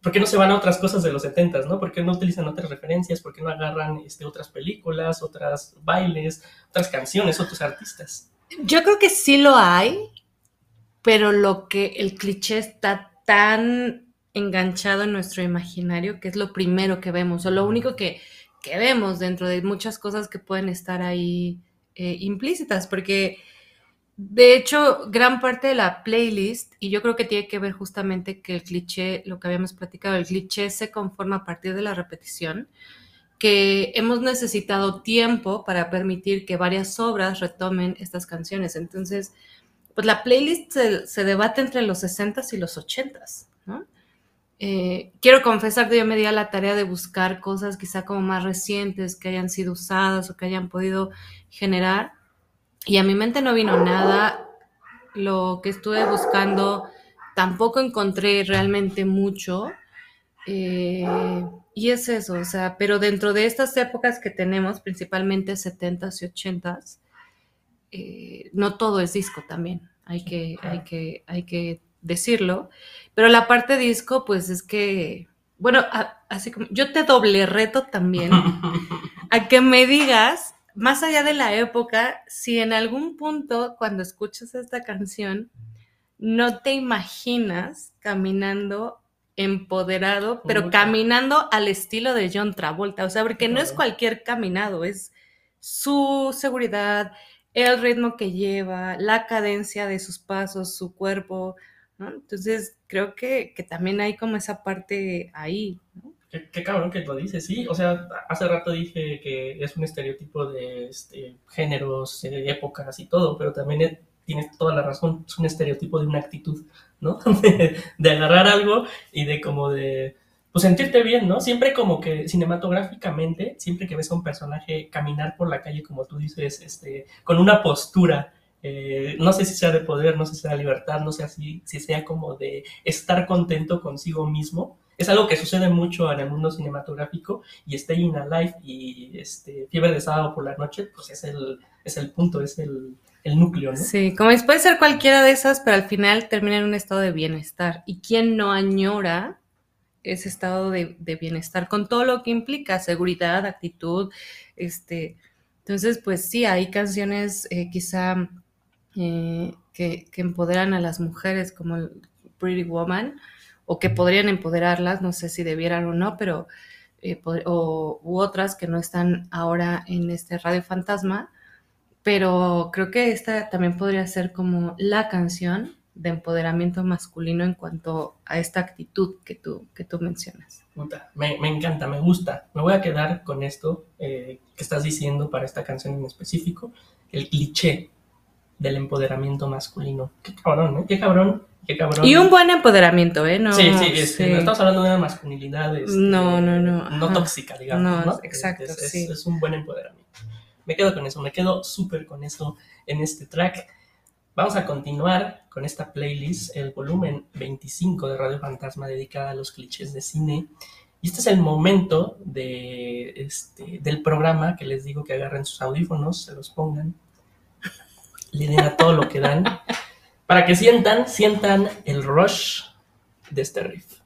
¿por qué no se van a otras cosas de los 70, no? ¿Por qué no utilizan otras referencias? ¿Por qué no agarran este, otras películas, otras bailes, otras canciones, otros artistas? Yo creo que sí lo hay, pero lo que el cliché está tan enganchado en nuestro imaginario que es lo primero que vemos o lo único que, que vemos dentro de muchas cosas que pueden estar ahí eh, implícitas, porque de hecho gran parte de la playlist, y yo creo que tiene que ver justamente que el cliché, lo que habíamos platicado, el cliché se conforma a partir de la repetición, que hemos necesitado tiempo para permitir que varias obras retomen estas canciones. Entonces, pues la playlist se, se debate entre los 60s y los 80s, ¿no? Eh, quiero confesar que yo me di a la tarea de buscar cosas quizá como más recientes que hayan sido usadas o que hayan podido generar y a mi mente no vino nada. Lo que estuve buscando tampoco encontré realmente mucho. Eh, y es eso, o sea, pero dentro de estas épocas que tenemos, principalmente 70s y 80s, eh, no todo es disco también, hay que, hay que, hay que decirlo. Pero la parte disco, pues es que, bueno, a- así como yo te doble reto también a que me digas, más allá de la época, si en algún punto cuando escuchas esta canción no te imaginas caminando empoderado, pero caminando al estilo de John Travolta, o sea, porque no es cualquier caminado, es su seguridad, el ritmo que lleva, la cadencia de sus pasos, su cuerpo, ¿no? Entonces, creo que, que también hay como esa parte ahí, ¿no? Qué, cabrón que lo dices, sí. O sea, hace rato dije que es un estereotipo de este, géneros, eh, épocas y todo, pero también es- tienes toda la razón, es un estereotipo de una actitud, ¿no? De, de agarrar algo y de como de, pues sentirte bien, ¿no? Siempre como que cinematográficamente, siempre que ves a un personaje caminar por la calle, como tú dices, este, con una postura, eh, no sé si sea de poder, no sé si sea de libertad, no sé si, si sea como de estar contento consigo mismo, es algo que sucede mucho en el mundo cinematográfico y Staying Alive y este, Fiebre de Sábado por la Noche, pues es el, es el punto, es el, el núcleo, ¿no? Sí, como puede ser cualquiera de esas, pero al final termina en un estado de bienestar. ¿Y quién no añora ese estado de, de bienestar con todo lo que implica? Seguridad, actitud, este. Entonces, pues sí, hay canciones eh, quizá eh, que, empoderan a las mujeres, como Pretty Woman, o que podrían empoderarlas, no sé si debieran o no, pero eh, o, u otras que no están ahora en este Radio Fantasma, pero creo que esta también podría ser como la canción de empoderamiento masculino en cuanto a esta actitud que tú, que tú mencionas. Me, me encanta, me gusta. Me voy a quedar con esto eh, que estás diciendo para esta canción en específico, el cliché del empoderamiento masculino. Qué cabrón, ¿eh? Qué cabrón, qué cabrón. Y un buen empoderamiento, ¿eh? No, sí, sí, este, sí. no estamos hablando de una masculinidad este, No, no, no, no ajá. tóxica, digamos. No, No, exacto, Es, es- sí. es un buen empoderamiento. Me quedo con eso, me quedo súper con eso en este track. Vamos a continuar con esta playlist, el volumen 25 de Radio Fantasma dedicada a los clichés de cine. Y este es el momento de, este, del programa que les digo que agarren sus audífonos, se los pongan, le todo lo que dan, para que sientan, sientan el rush de este riff.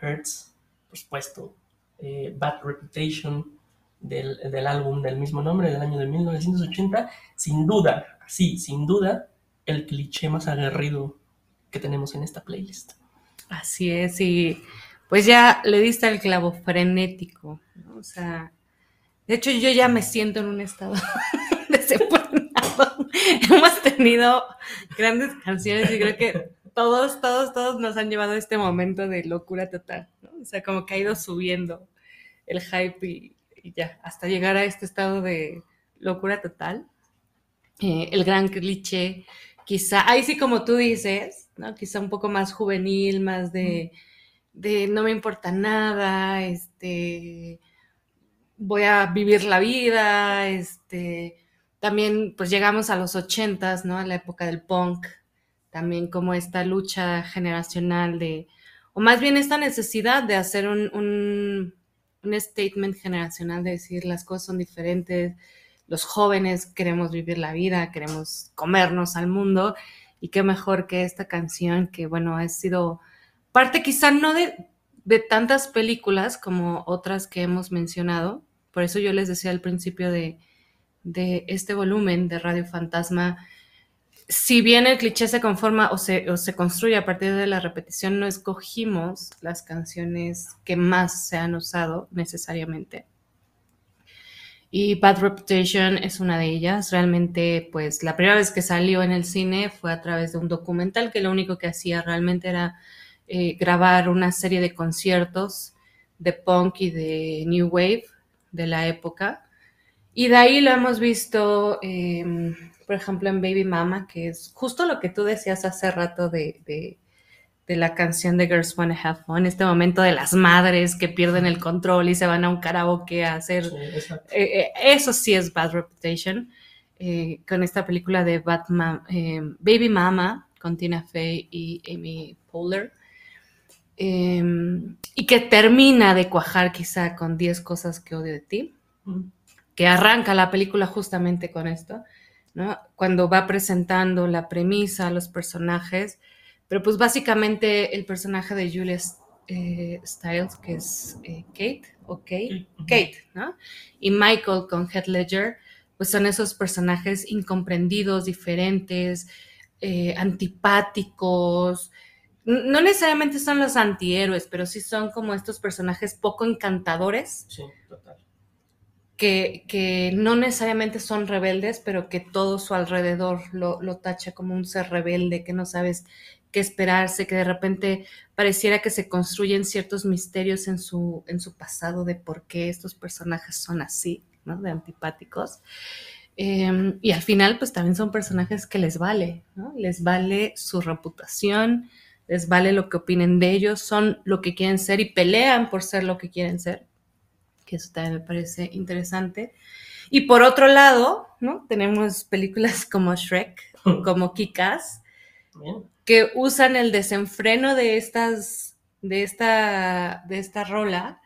Blackhearts, por supuesto, eh, Bad Reputation del, del álbum del mismo nombre del año de 1980. Sin duda, sí, sin duda, el cliché más aguerrido que tenemos en esta playlist. Así es, y pues ya le diste el clavo frenético, ¿no? O sea, de hecho yo ya me siento en un estado desenfrenado. Hemos tenido grandes canciones y creo que todos, todos, todos nos han llevado a este momento de locura total, ¿no? O sea, como que ha ido subiendo el hype y, ya, hasta llegar a este estado de locura total. Eh, el gran cliché, quizá, ahí sí como tú dices, ¿no? Quizá un poco más juvenil, más de, de no me importa nada, este, voy a vivir la vida, este, también pues llegamos a los ochentas, ¿no? A la época del punk, también como esta lucha generacional de, o más bien esta necesidad de hacer un, un, un statement generacional de decir las cosas son diferentes, los jóvenes queremos vivir la vida, queremos comernos al mundo, y qué mejor que esta canción que, bueno, ha sido parte quizá no de, de tantas películas como otras que hemos mencionado, por eso yo les decía al principio de, de este volumen de Radio Fantasma, si bien el cliché se conforma o se, construye a partir de la repetición, no escogimos las canciones que más se han usado necesariamente. Y Bad Reputation es una de ellas. Realmente, pues la primera vez que salió en el cine fue a través de un documental que lo único que hacía realmente era eh, grabar una serie de conciertos de punk y de new wave de la época. Y de ahí lo hemos visto, eh, por ejemplo, en Baby Mama, que es justo lo que tú decías hace rato de, de, de la canción de Girls Wanna Have Fun, este momento de las madres que pierden el control y se van a un karaoke a hacer... Sí. Eh, eh, eso sí es Bad Reputation, eh, con esta película de Bad Ma- eh, Baby Mama, con Tina Fey y Amy Poehler. Eh, y que termina de cuajar quizá con 10 cosas que odio de ti Mm. Que arranca la película justamente con esto, ¿no? Cuando va presentando la premisa, los personajes, pero pues básicamente el personaje de Julia eh, Stiles, que es eh, Kate, o Kate. Kate, ¿no? Y Michael con Heath Ledger, pues son esos personajes incomprendidos, diferentes, eh, antipáticos. No necesariamente son los antihéroes, pero sí son como estos personajes poco encantadores Sí, total. Que, no necesariamente son rebeldes, pero que todo su alrededor lo, tacha como un ser rebelde, que no sabes qué esperarse, que de repente pareciera que se construyen ciertos misterios en su, en su pasado de por qué estos personajes son así, ¿no? De antipáticos. Eh, y al final, pues también son personajes que les vale, ¿no? Les vale su reputación, les vale lo que opinen de ellos, son lo que quieren ser y pelean por ser lo que quieren ser que eso también me parece interesante. Y por otro lado, ¿no? Tenemos películas como Shrek, como Kick-Ass, Bien. que usan el desenfreno de estas, de esta, de esta rola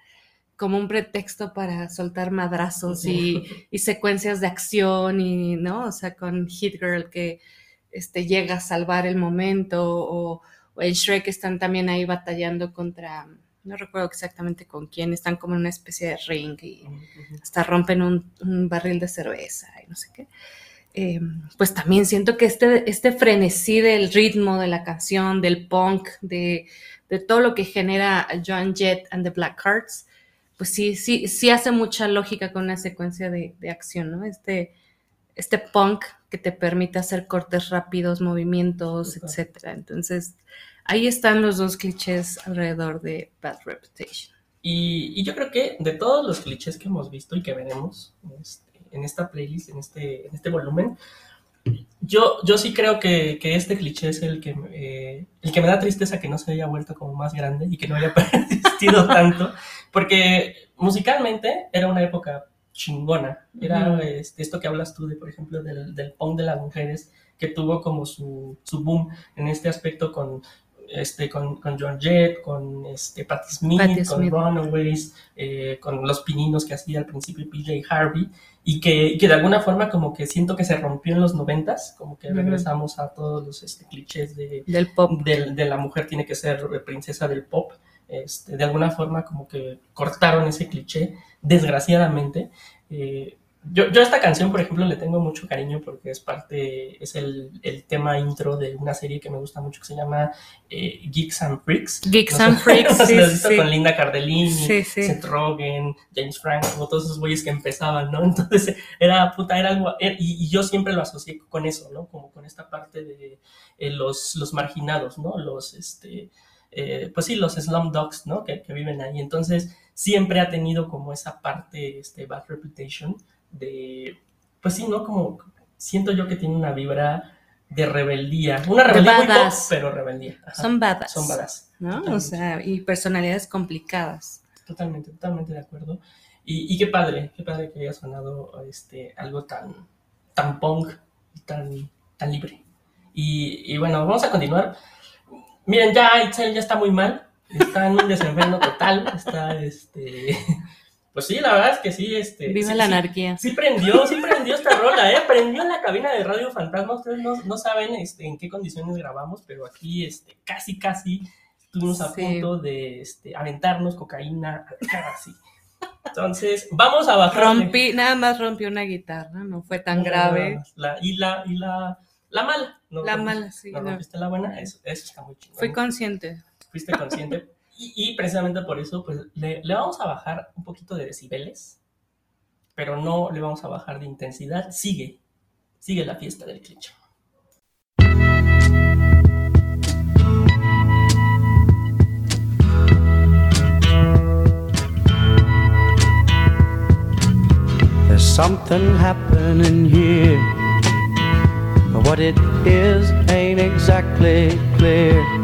como un pretexto para soltar madrazos y, y secuencias de acción y, ¿no? O sea, con Hit Girl que este, llega a salvar el momento o, o en Shrek están también ahí batallando contra, no recuerdo exactamente con quién, están como en una especie de ring y hasta rompen un, un barril de cerveza y no sé qué. Eh, pues también siento que este, este frenesí del ritmo de la canción, del punk, de, de todo lo que genera Joan Jett and the Black Hearts, pues sí, sí, sí hace mucha lógica con una secuencia de, de acción, ¿no? Este, este punk que te permite hacer cortes rápidos, movimientos, Total. etcétera. Entonces, ahí están los dos clichés alrededor de Bad Reputation. Y, y yo creo que de todos los clichés que hemos visto y que veremos este, en esta playlist, en este, en este volumen, yo, yo sí creo que, que este cliché es el que, eh, el que me da tristeza que no se haya vuelto como más grande y que no haya persistido tanto, porque musicalmente era una época chingona. Era este, esto que hablas tú de, por ejemplo, del, del punk de las mujeres, que tuvo como su, su boom en este aspecto con, este, con, con John Jett, con este, Patti Smith, Patti con Smith. Runaways, eh, con los pininos que hacía al principio PJ Harvey, y que, que de alguna forma como que siento que se rompió en los noventas, como que regresamos a todos los este, clichés de, Del pop. del- de la mujer tiene que ser princesa del pop. Este, de alguna forma como que cortaron ese cliché, desgraciadamente. Eh, yo, yo a esta canción, por ejemplo, le tengo mucho cariño porque es parte, es el, el tema intro de una serie que me gusta mucho que se llama eh, Geeks and Freaks. Geeks No and Freaks, sí, sí. con Linda Cardellini, Sí, sí. Seth Rogen, James Franco, todos esos güeyes que empezaban, ¿no? Entonces era puta, era algo, era- y, y yo siempre lo asocié con eso, ¿no? Como con esta parte de eh, los, los marginados, ¿no? Los, este, eh, pues sí, los slum dogs, ¿no? Que, que viven ahí. Entonces siempre ha tenido como esa parte, este, bad reputation de, pues sí, ¿no? Como siento yo que tiene una vibra de rebeldía, una rebeldía muy pop, badass. pero rebeldía. Ajá. Son badass. Son badass. ¿no? O sea, y personalidades complicadas. Totalmente, totalmente de acuerdo. Y, y qué padre, qué padre que haya sonado este, algo tan, tan punk y tan, tan libre. Y, y bueno, vamos a continuar. Miren, ya Itzel ya está muy mal, está en un desenfreno total, está, este, pues sí, la verdad es que sí, este, Viva sí, la sí, anarquía. Sí prendió, sí prendió esta rola, ¿eh? Prendió en la cabina de Radio Fantasma. Ustedes no, no saben este, en qué condiciones grabamos, pero aquí este, casi, casi estuvimos a punto de este, aventarnos cocaína así. Entonces, vamos a bajar. Rompí, nada más rompí una guitarra, no fue tan grave. La, y la, y la, la mala. ¿no? La mala, sí, ¿No no. rompiste la buena? Eso, eso está muy chido. Fui consciente. Fuiste consciente. Y, precisamente por eso, pues, le, le vamos a bajar un poquito de decibeles, pero no le vamos a bajar de intensidad. Sigue, sigue la fiesta del cliché. There's something happening here. But what it is ain't exactly clear.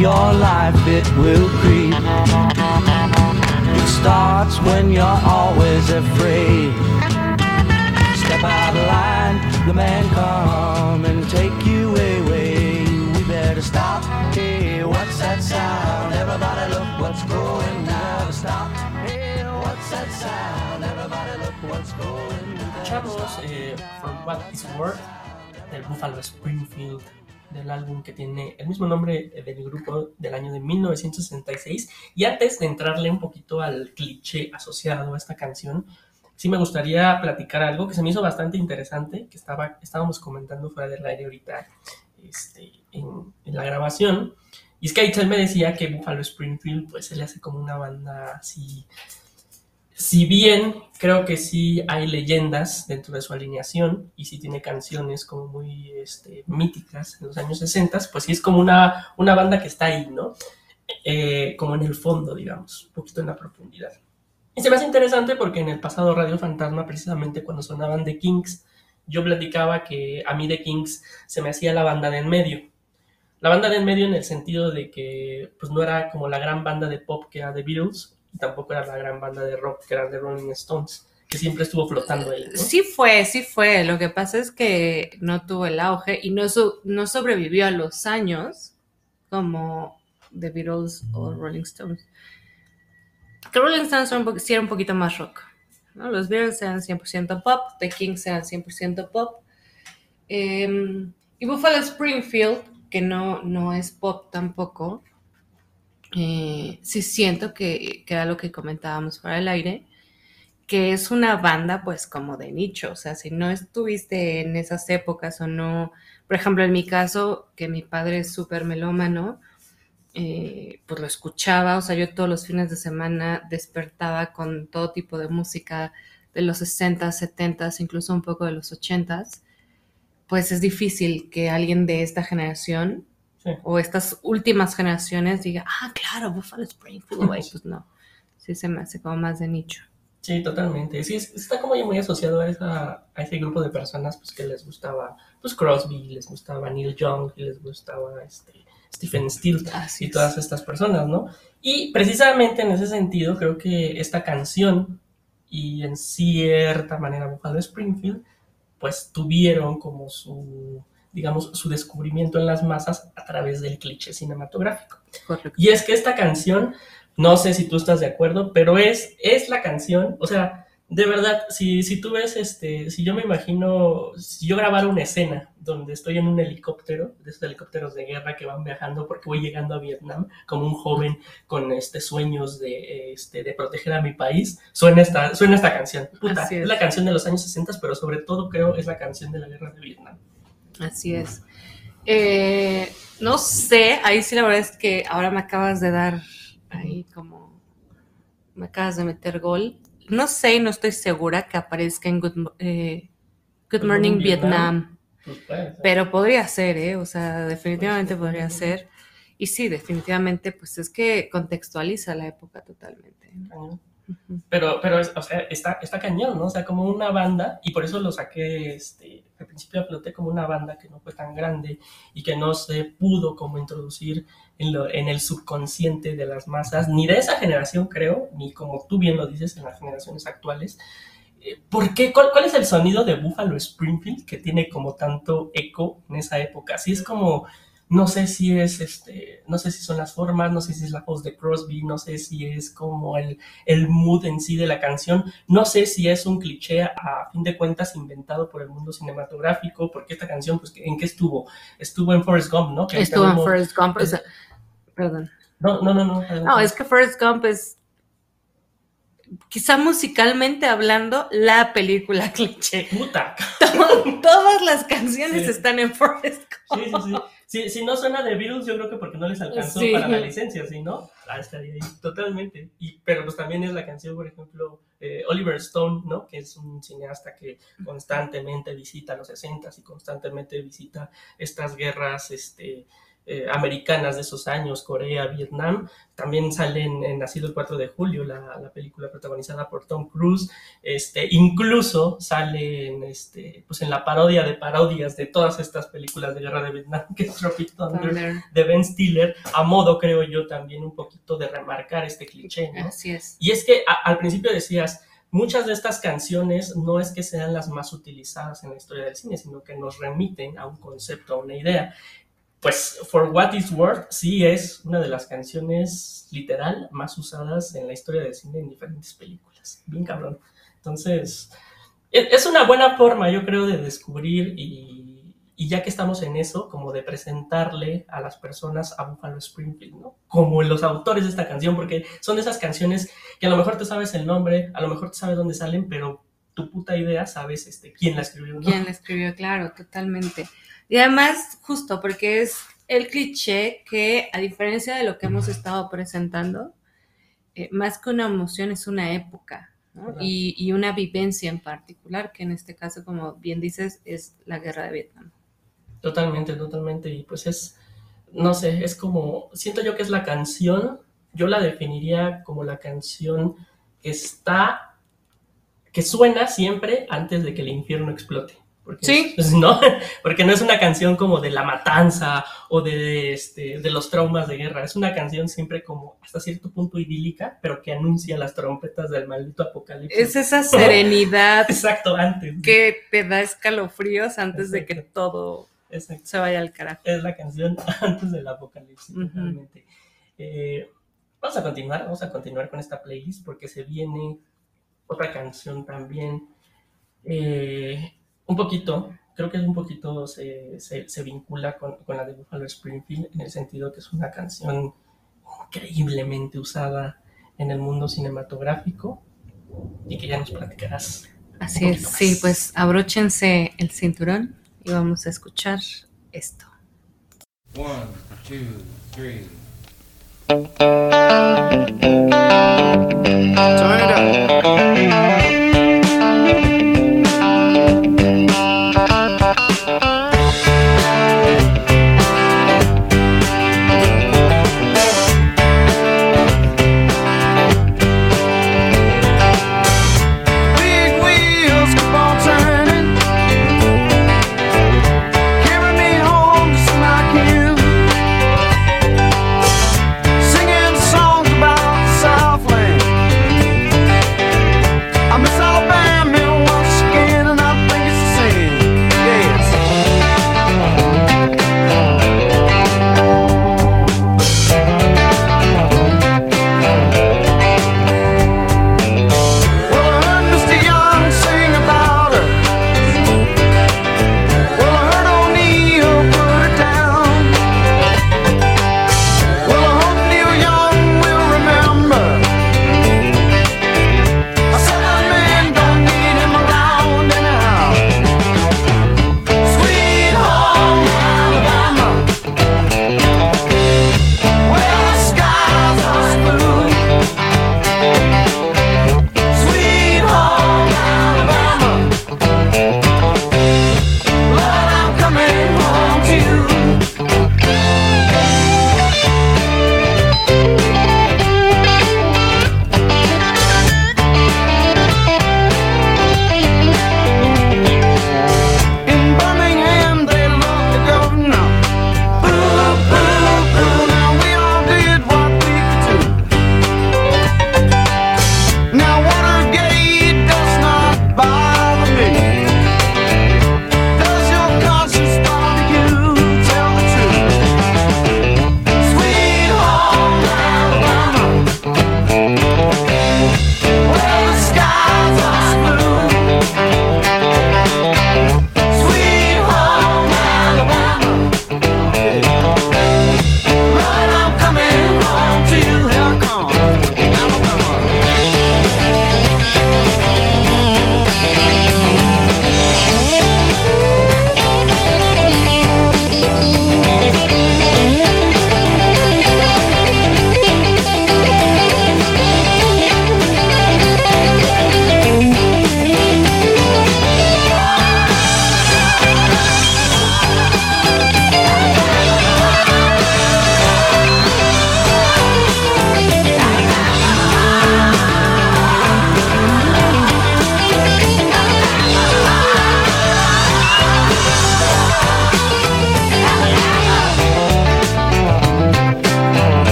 Your life, it will creep. It starts when you're always afraid. Step out of line, the man come and take you away. We better stop. Hey, what's that sound? Everybody look what's going down. Stop. Hey, what's that sound? Everybody look what's going down. Escuchamos eh, For What Is Worth del Buffalo Springfield, del álbum que tiene el mismo nombre del grupo del año de 1966. Y antes de entrarle un poquito al cliché asociado a esta canción, sí me gustaría platicar algo que se me hizo bastante interesante, que estaba, estábamos comentando fuera del aire ahorita este, en, en la grabación. Y es que Aichel me decía que Buffalo Springfield pues se le hace como una banda así si bien creo que sí hay leyendas dentro de su alineación y sí tiene canciones como muy este, míticas en los años 60, pues sí es como una, una banda que está ahí, ¿no? Eh, como en el fondo, digamos, un poquito en la profundidad. Y se me hace interesante porque en el pasado Radio Fantasma, precisamente cuando sonaban The Kings, yo platicaba que a mí The Kings se me hacía la banda de en medio. La banda de en medio en el sentido de que pues no era como la gran banda de pop que era The Beatles, tampoco era la gran banda de rock que eran The Rolling Stones, que siempre estuvo flotando ahí. ¿no? Sí fue, sí fue. Lo que pasa es que no tuvo el auge y no, no sobrevivió a los años como The Beatles o Rolling Stones. Que Rolling Stones era un, sí era un poquito más rock. Los Beatles eran 100% pop, The Kings eran 100% pop. Eh, y Buffalo Springfield, que no, no es pop tampoco, eh, sí siento que, que era lo que comentábamos fuera del aire, que es una banda pues como de nicho, o sea, si no estuviste en esas épocas o no, por ejemplo, en mi caso, que mi padre es súper melómano, eh, pues lo escuchaba, o sea, yo todos los fines de semana despertaba con todo tipo de música de los 60s, 70s, incluso un poco de los 80s, pues es difícil que alguien de esta generación Sí. o estas últimas generaciones diga, ah, claro, Buffalo Springfield, güey, pues no, sí se me hace como más de nicho. Sí, totalmente. Sí, es- está como muy asociado a, esa, a ese grupo de personas pues, que les gustaba pues, Crosby, les gustaba Neil Young, y les gustaba este, Stephen Así y es. todas estas personas, ¿no? Y precisamente en ese sentido creo que esta canción y en cierta manera Buffalo Springfield pues tuvieron como su, digamos, su descubrimiento en las masas a través del cliché cinematográfico. Correcto. Y es que esta canción, no sé si tú estás de acuerdo, pero es, es la canción, o sea, de verdad, si, si tú ves, este, si yo me imagino, si yo grabara una escena donde estoy en un helicóptero, de esos helicópteros de guerra que van viajando porque voy llegando a Vietnam como un joven con este, sueños de, este, de proteger a mi país, suena esta, suena esta canción. Puta, es. es. la canción de los años 60, pero sobre todo creo es la canción de la guerra de Vietnam. Así es. Eh, no sé, ahí sí la verdad es que ahora me acabas de dar ahí como, me acabas de meter gol. No sé, y no estoy segura que aparezca en Good, eh, Good Morning Vietnam, Vietnam. Pues, pero podría ser, ¿eh? O sea, definitivamente podría ser. Y sí, definitivamente, pues es que contextualiza la época totalmente. ¿no? Pero, pero o sea, está, está cañón, ¿no? O sea, como una banda, y por eso lo saqué este, al principio a flote como una banda que no fue tan grande y que no se pudo como introducir en, lo- en el subconsciente de las masas, ni de esa generación, creo, ni como tú bien lo dices, en las generaciones actuales. Eh, ¿Por qué? ¿Cuál, cuál es el sonido de Buffalo Springfield que tiene como tanto eco en esa época? Así es como, no sé si es, este, no sé si son las formas, no sé si es la voz de Crosby, no sé si es como el, el mood en sí de la canción. No sé si es un cliché a fin de cuentas inventado por el mundo cinematográfico, porque esta canción, pues, ¿en qué estuvo? Estuvo en Forrest Gump, ¿no? Que Estuvo en Forrest Gump, o sea, perdón. No, no, no, no. No, es que Forrest Gump es, quizá musicalmente hablando, la película cliché. Puta. Todas las canciones Sí. están en Forrest Gump. Sí, sí, sí. Si, si no suena de Beatles, yo creo que porque no les alcanzó Sí. para la licencia, ¿sí, no? Ah, estaría ahí, totalmente. Y, pero pues también es la canción, por ejemplo, eh, Oliver Stone, ¿no? Que es un cineasta que constantemente visita los 60 y constantemente visita estas guerras, este, eh, americanas de esos años, Corea, Vietnam. También sale en, en Nacido el 4 de julio, la, la película protagonizada por Tom Cruise. Este, incluso sale en, este, pues en la parodia de parodias de todas estas películas de guerra de Vietnam, que es Tropic Thunder, Thunder. de Ben Stiller, a modo, creo yo, también un poquito de remarcar este cliché, ¿no? Así es. Y es que a- al principio decías, muchas de estas canciones no es que sean las más utilizadas en la historia del cine, sino que nos remiten a un concepto, a una idea. Pues For What Is Worth sí es una de las canciones literal más usadas en la historia del cine en diferentes películas. Bien cabrón. Entonces, e- es una buena forma, yo creo, de descubrir y, ya que estamos en eso, como de presentarle a las personas a Buffalo Springfield, ¿no? Como los autores de esta canción, porque son esas canciones que a lo mejor te sabes el nombre, a lo mejor te sabes dónde salen, pero tu puta idea sabes este, quién la escribió, ¿no? ¿Quién la escribió? Claro, totalmente. Y además, justo porque es el cliché que, a diferencia de lo que hemos estado presentando, eh, más que una emoción es una época ¿no? Y, y una vivencia en particular, que en este caso, como bien dices, es la guerra de Vietnam. Totalmente, totalmente. Y pues es, no sé, es como, siento yo que es la canción, yo la definiría como la canción que está, que suena siempre antes de que el infierno explote. Porque Sí. no, porque no es una canción como de la matanza o de, este, de los traumas de guerra. Es una canción siempre como hasta cierto punto idílica, pero que anuncia las trompetas del maldito apocalipsis. Es esa serenidad Exacto, antes. que te da escalofríos antes de que todo Exacto. se vaya al carajo. Es la canción antes del apocalipsis, totalmente. Eh, vamos a continuar, vamos a continuar con esta playlist porque se viene otra canción también. eh, un poquito, creo que es un poquito, se, se- se vincula con, con la de Buffalo Springfield en el sentido que es una canción increíblemente usada en el mundo cinematográfico y que ya nos platicarás. Así es, sí, pues abróchense el cinturón y vamos a escuchar esto. One, two, three. Turn it up.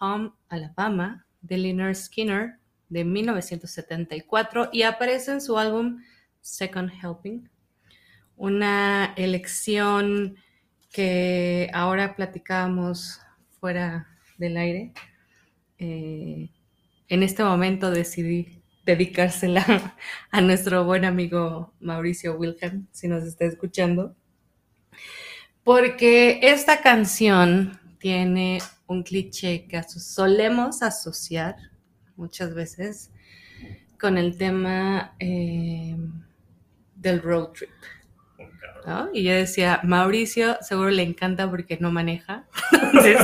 Home Alabama de Leonard Skinner de 1974 y aparece en su álbum Second Helping, una elección que ahora platicábamos fuera del aire. Eh, en este momento decidí dedicársela a nuestro buen amigo Mauricio Wilhelm, si nos está escuchando, porque esta canción tiene un cliché que aso- solemos asociar muchas veces con el tema eh, del road trip. ¿no? Y yo decía, Mauricio seguro le encanta porque no maneja. Entonces,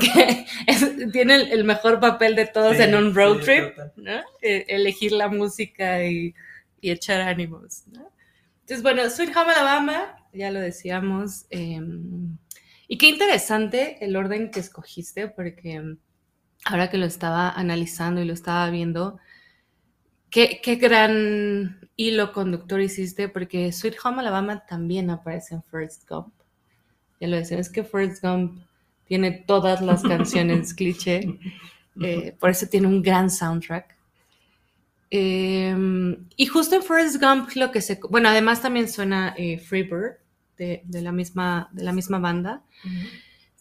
que es- tiene el, el mejor papel de todos Sí, en un road sí, trip. ¿no? Eh, elegir la música y, y echar ánimos. ¿no? Entonces, bueno, Sweet Home Alabama, ya lo decíamos. eh, y qué interesante el orden que escogiste, porque mm, ahora que lo estaba analizando y lo estaba viendo, qué, qué gran hilo conductor hiciste, porque Sweet Home Alabama también aparece en First Gump. Ya lo decían, es que First Gump tiene todas las canciones cliché, eh, por eso tiene un gran soundtrack. Eh, y justo en Forrest Gump lo que se... Bueno, además también suena eh, Freebird de, de la misma, de la misma banda.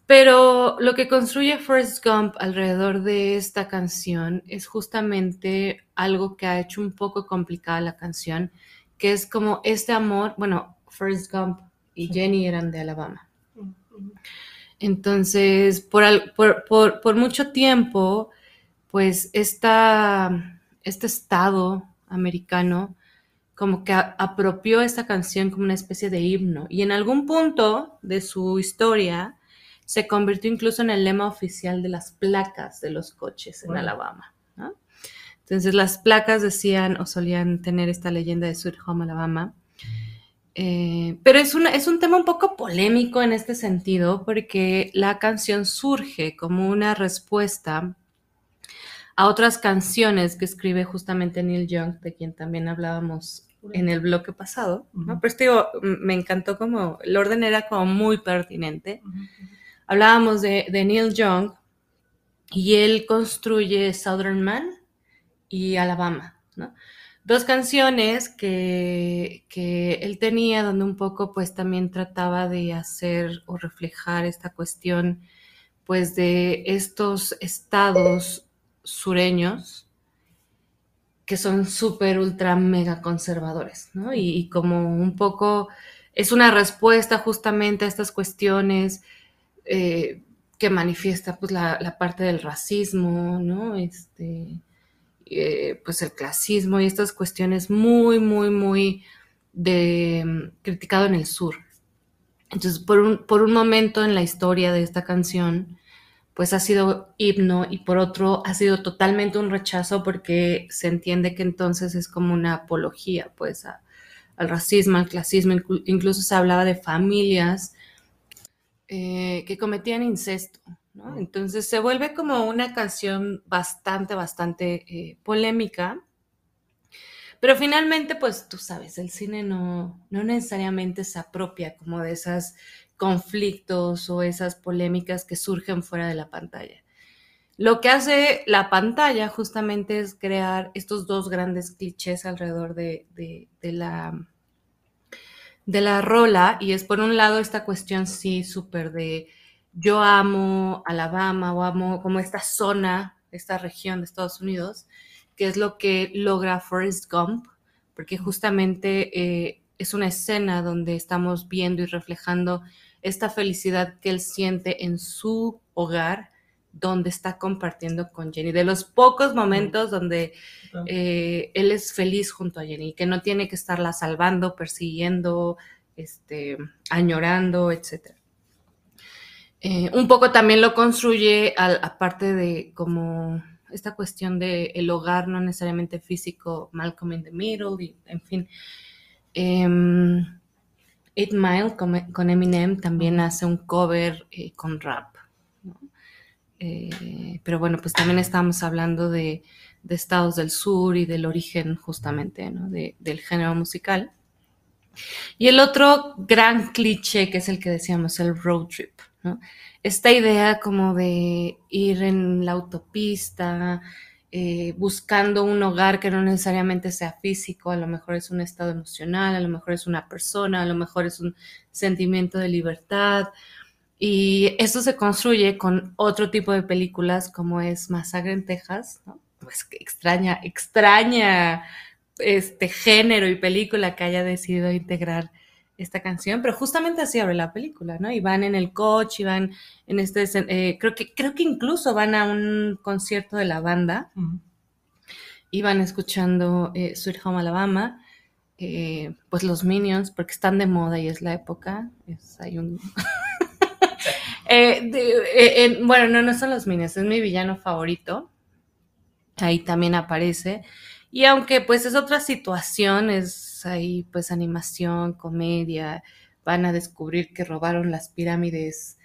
Pero lo que construye Forrest Gump alrededor de esta canción es justamente algo que ha hecho un poco complicada la canción, que es como este amor, bueno, Forrest Gump y Jenny eran de Alabama. Entonces, por, por, por- por mucho tiempo, pues esta, este estado americano como que apropió esta canción como una especie de himno y en algún punto de su historia se convirtió incluso en el lema oficial de las placas de los coches en. Alabama. ¿no? Entonces las placas decían o solían tener esta leyenda de Sweet Home Alabama. Eh, pero es, una, es un tema un poco polémico en este sentido porque la canción surge como una respuesta a otras canciones que escribe justamente Neil Young, de quien también hablábamos en el bloque pasado. Pero te digo, m- me encantó como el orden era como muy pertinente. Hablábamos de, de Neil Young y él construye Southern Man y Alabama, ¿no? Dos canciones que, que él tenía donde un poco pues también trataba de hacer o reflejar esta cuestión pues de estos estados sureños que son súper, ultra, mega conservadores, ¿no? Y, como un poco es una respuesta justamente a estas cuestiones eh, que manifiesta pues la, la parte del racismo, ¿no? Este, eh, pues el clasismo y estas cuestiones muy, muy, muy de, mm, criticado en el sur. Entonces, por un, por un momento en la historia de esta canción, pues ha sido himno y por otro ha sido totalmente un rechazo porque se entiende que entonces es como una apología, pues, a- al racismo, al clasismo, inclu- incluso se hablaba de familias eh, que cometían incesto, ¿no? Entonces se vuelve como una canción bastante, bastante eh, polémica. Pero finalmente, pues tú sabes, el cine no, no necesariamente se apropia como de esos conflictos o esas polémicas que surgen fuera de la pantalla. Lo que hace la pantalla justamente es crear estos dos grandes clichés alrededor de, de- la, de la rola y es por un lado esta cuestión sí súper de yo amo Alabama o amo como esta zona, esta región de Estados Unidos, que es lo que logra Forrest Gump, porque justamente eh, es una escena donde estamos viendo y reflejando esta felicidad que él siente en su hogar, donde está compartiendo con Jenny, de los pocos momentos donde eh, él es feliz junto a Jenny, que no tiene que estarla salvando, persiguiendo, este, añorando, etc. un poco también lo construye, al- aparte de como esta cuestión de el hogar, no necesariamente físico, Malcolm in the Middle, y, en fin. Em, Eight Mile con, con Eminem también hace un cover eh, con rap. ¿no? Eh, pero bueno, pues también estamos hablando de, de estados del sur y del origen justamente ¿no? de- del género musical. Y el otro gran cliché, que es el que decíamos, el road trip, ¿no? Esta idea como de ir en la autopista, eh, buscando un hogar que no necesariamente sea físico, a lo mejor es un estado emocional, a lo mejor es una persona, a lo mejor es un sentimiento de libertad. Y esto se construye con otro tipo de películas como es Masacre en Texas, ¿no? Pues que extraña, extraña este género y película que haya decidido integrar esta canción, pero justamente así abre la película, ¿no? Y van en el coche, y van en este, eh, creo que creo que incluso van a un concierto de la banda Ujú. y van escuchando eh, Sweet Home Alabama, eh, pues los Minions, porque están de moda y es la época, es, hay un... Eh, de- eh, en- bueno, no, no son los Minions, es mi villano favorito, ahí también aparece, y aunque pues es otra situación, es ahí pues animación, comedia, van a descubrir que robaron las pirámides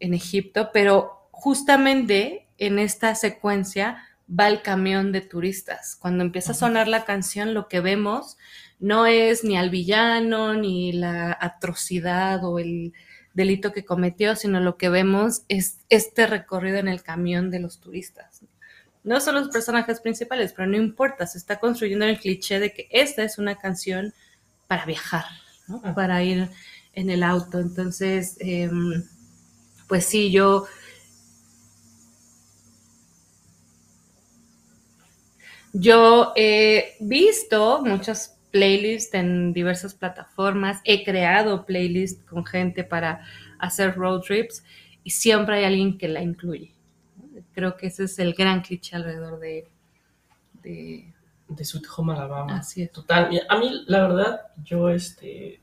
en Egipto, pero justamente en esta secuencia va el camión de turistas. Cuando empieza a sonar la canción, lo que vemos no es ni al villano, ni la atrocidad o el delito que cometió, sino lo que vemos es este recorrido en el camión de los turistas. No son los personajes principales, pero no importa, se está construyendo el cliché de que esta es una canción para viajar, ¿no? Ah. para ir en el auto. Entonces, em, pues sí, yo Yo he visto muchas playlists en diversas plataformas, he creado playlists con gente para hacer road trips y siempre hay alguien que la incluye. Creo que ese es el gran cliché alrededor de... de- De Sweet Home Alabama. Así es. Total. A mí, la verdad, yo este,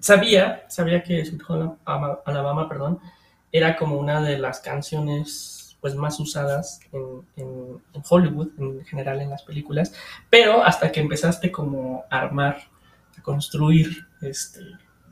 sabía, sabía que Sweet Home Alabama, Alabama, perdón, era como una de las canciones pues, más usadas en, en- en Hollywood, en general en las películas, pero hasta que empezaste como a armar, a construir este,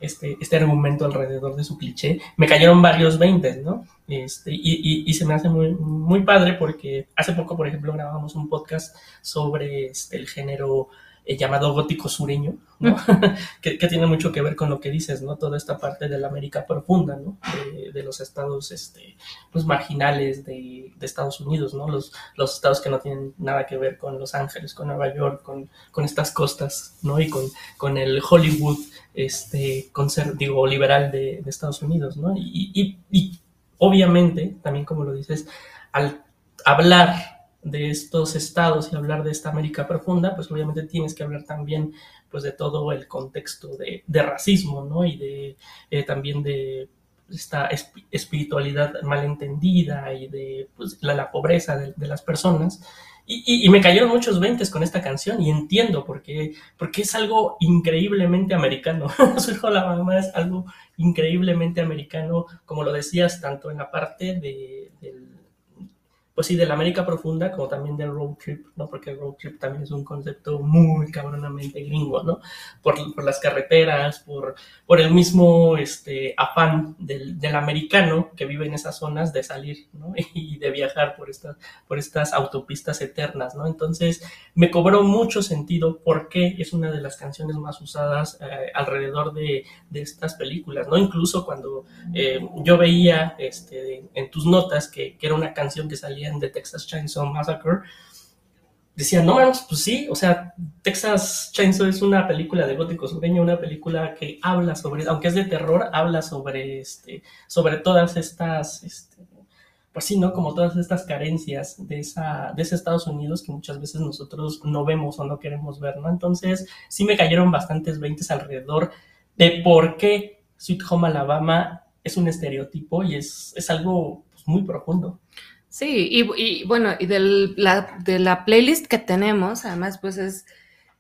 este, este argumento alrededor de su cliché, me cayeron varios veintes, ¿no? Este, y, y- y se me hace muy, muy padre porque hace poco, por ejemplo, grabamos un podcast sobre este, el género eh, llamado gótico sureño, ¿no? que, que tiene mucho que ver con lo que dices, ¿no? Toda esta parte de la América profunda, ¿no? De, de los estados este, pues, marginales de, de Estados Unidos, ¿no? Los, los estados que no tienen nada que ver con Los Ángeles, con Nueva York, con, con estas costas, ¿no? Y con, con el Hollywood, este, conser- digo, liberal de, de Estados Unidos, ¿no? Y, y- y obviamente, también como lo dices, al hablar de estos estados y hablar de esta América profunda, pues obviamente tienes que hablar también pues de todo el contexto de, de racismo, ¿no? Y de eh, también de esta esp- espiritualidad malentendida y de pues, la, la pobreza de, las personas. Y, y- me cayeron muchos veintes con esta canción y entiendo por qué, porque es algo increíblemente americano. Su hijo la mamá es algo increíblemente americano, como lo decías, tanto en la parte de, pues sí, de la América profunda, como también del road trip, ¿no? Porque el road trip también es un concepto muy cabronamente gringo, ¿no? Por, por las carreteras, por, por el mismo este, afán del, del americano que vive en esas zonas de salir, ¿no? Y de viajar por estas, por estas autopistas eternas, ¿no? Entonces, me cobró mucho sentido porque es una de las canciones más usadas eh, alrededor de, de estas películas, ¿no? Incluso cuando eh, yo veía este, en tus notas que, que era una canción que salía The Texas Chainsaw Massacre, decía, no pues sí, o sea, Texas Chainsaw es una película de gótico sureño, una película que habla sobre, aunque es de terror, habla sobre, este, sobre todas estas, este, pues sí, ¿no? Como todas estas carencias de, esa, de ese Estados Unidos que muchas veces nosotros no vemos o no queremos ver, ¿no? Entonces, sí me cayeron bastantes veintes alrededor de por qué Sweet Home Alabama es un estereotipo y es, es algo pues, muy profundo. Sí, y, y, bueno, y del- la, de la playlist que tenemos, además, pues es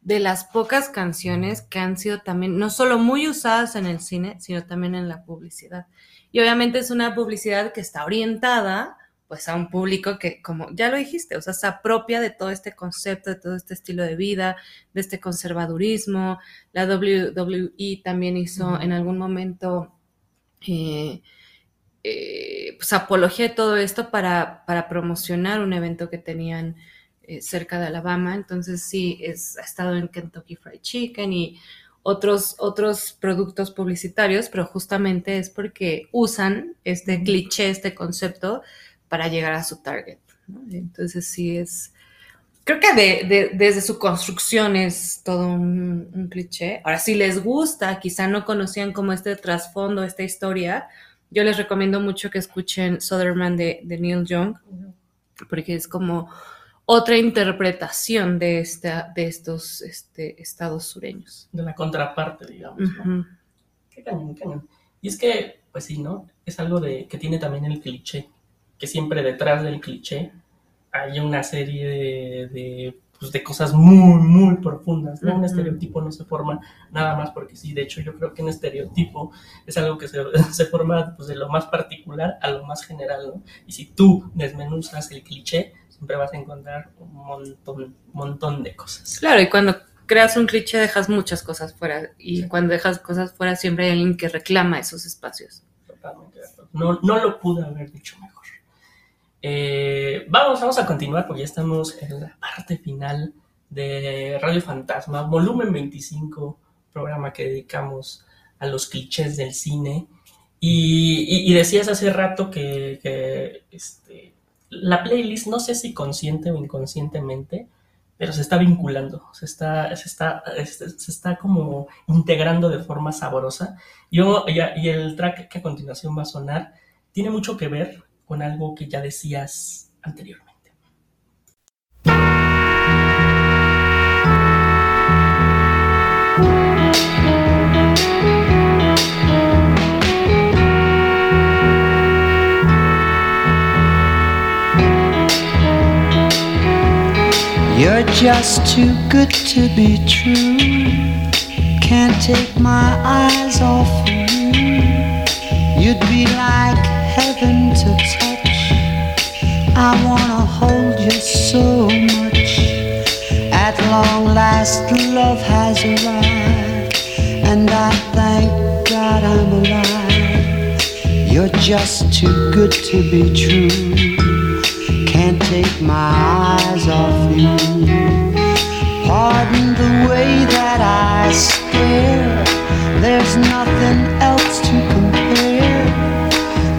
de las pocas canciones que han sido también, no solo muy usadas en el cine, sino también en la publicidad. Y obviamente es una publicidad que está orientada pues a un público que, como ya lo dijiste, o sea, se apropia de todo este concepto, de todo este estilo de vida, de este conservadurismo. La WWE también hizo en algún momento eh, eh, pues apología de todo esto para, para promocionar un evento que tenían eh, cerca de Alabama. Entonces sí, es, ha estado en Kentucky Fried Chicken y otros, otros productos publicitarios, pero justamente es porque usan este cliché, este concepto para llegar a su target. ¿no? Entonces sí es, creo que de- de- desde su construcción es todo un, un cliché. Ahora, si les gusta, quizá no conocían como este trasfondo, esta historia, yo les recomiendo mucho que escuchen Southerman de, de Neil Young, porque es como otra interpretación de, esta, de estos este, estados sureños. De la contraparte, digamos. ¿no? Qué cañón, qué cañón. Y es que, pues sí, ¿no? Es algo de, que tiene también el cliché, que siempre detrás del cliché hay una serie de, de, pues, de cosas muy, muy profundas, ¿no? Un estereotipo no se forma nada más porque sí, de hecho yo creo que un estereotipo es algo que se, se forma pues, de lo más particular a lo más general, ¿no? Y si tú desmenuzas el cliché, siempre vas a encontrar un montón, montón de cosas. Claro, y cuando creas un cliché dejas muchas cosas fuera, y cuando dejas cosas fuera siempre hay alguien que reclama esos espacios. Totalmente. No, no lo pude haber dicho mejor. Eh, vamos, vamos a continuar porque ya estamos en la parte final de Radio Fantasma, volumen 25, programa que dedicamos a los clichés del cine. Y, decías hace rato que, este, la playlist, no sé si consciente o inconscientemente, pero se está vinculando, se está, se está, este, se está como integrando de forma sabrosa. Y el track que a continuación va a sonar tiene mucho que ver con algo que ya decías anteriormente. You're just too good to be true. Can't take my eyes off you. You'd be like heaven to touch. I wanna hold you so much. At long last, love has arrived, and I thank God I'm alive. You're just too good to be true. Can't take my eyes off you. Pardon the way that I stare. There's nothing else to compare.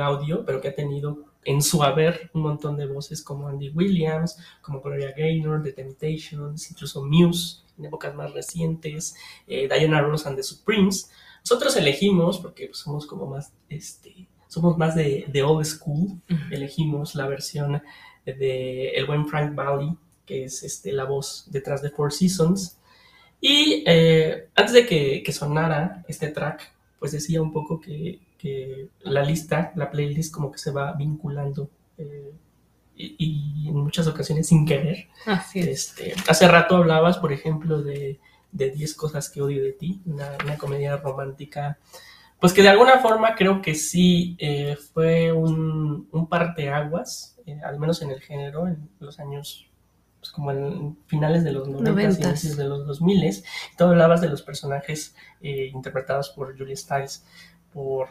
Gaudio, pero que ha tenido en su haber un montón de voces como Andy Williams, como Gloria Gaynor, The Temptations, incluso Muse en épocas más recientes, eh, Diana Ross and the Supremes. Nosotros elegimos, porque pues, somos como más, este, somos más de, de old school, elegimos la versión de el buen Frank Valli, que es este, la voz detrás de Four Seasons. Y eh, antes de que, que sonara este track, pues decía un poco que, que la lista, la playlist, como que se va vinculando eh, y, y en muchas ocasiones sin querer. Así es. Este, hace rato hablabas, por ejemplo, de, de 10 cosas que odio de ti, una, una comedia romántica, pues que de alguna forma creo que sí eh, fue un, un parteaguas, eh, al menos en el género, en los años, pues como en finales de los 90 Noventas. inicios de los 2000 Tú hablabas de los personajes eh, interpretados por Julia Stiles, por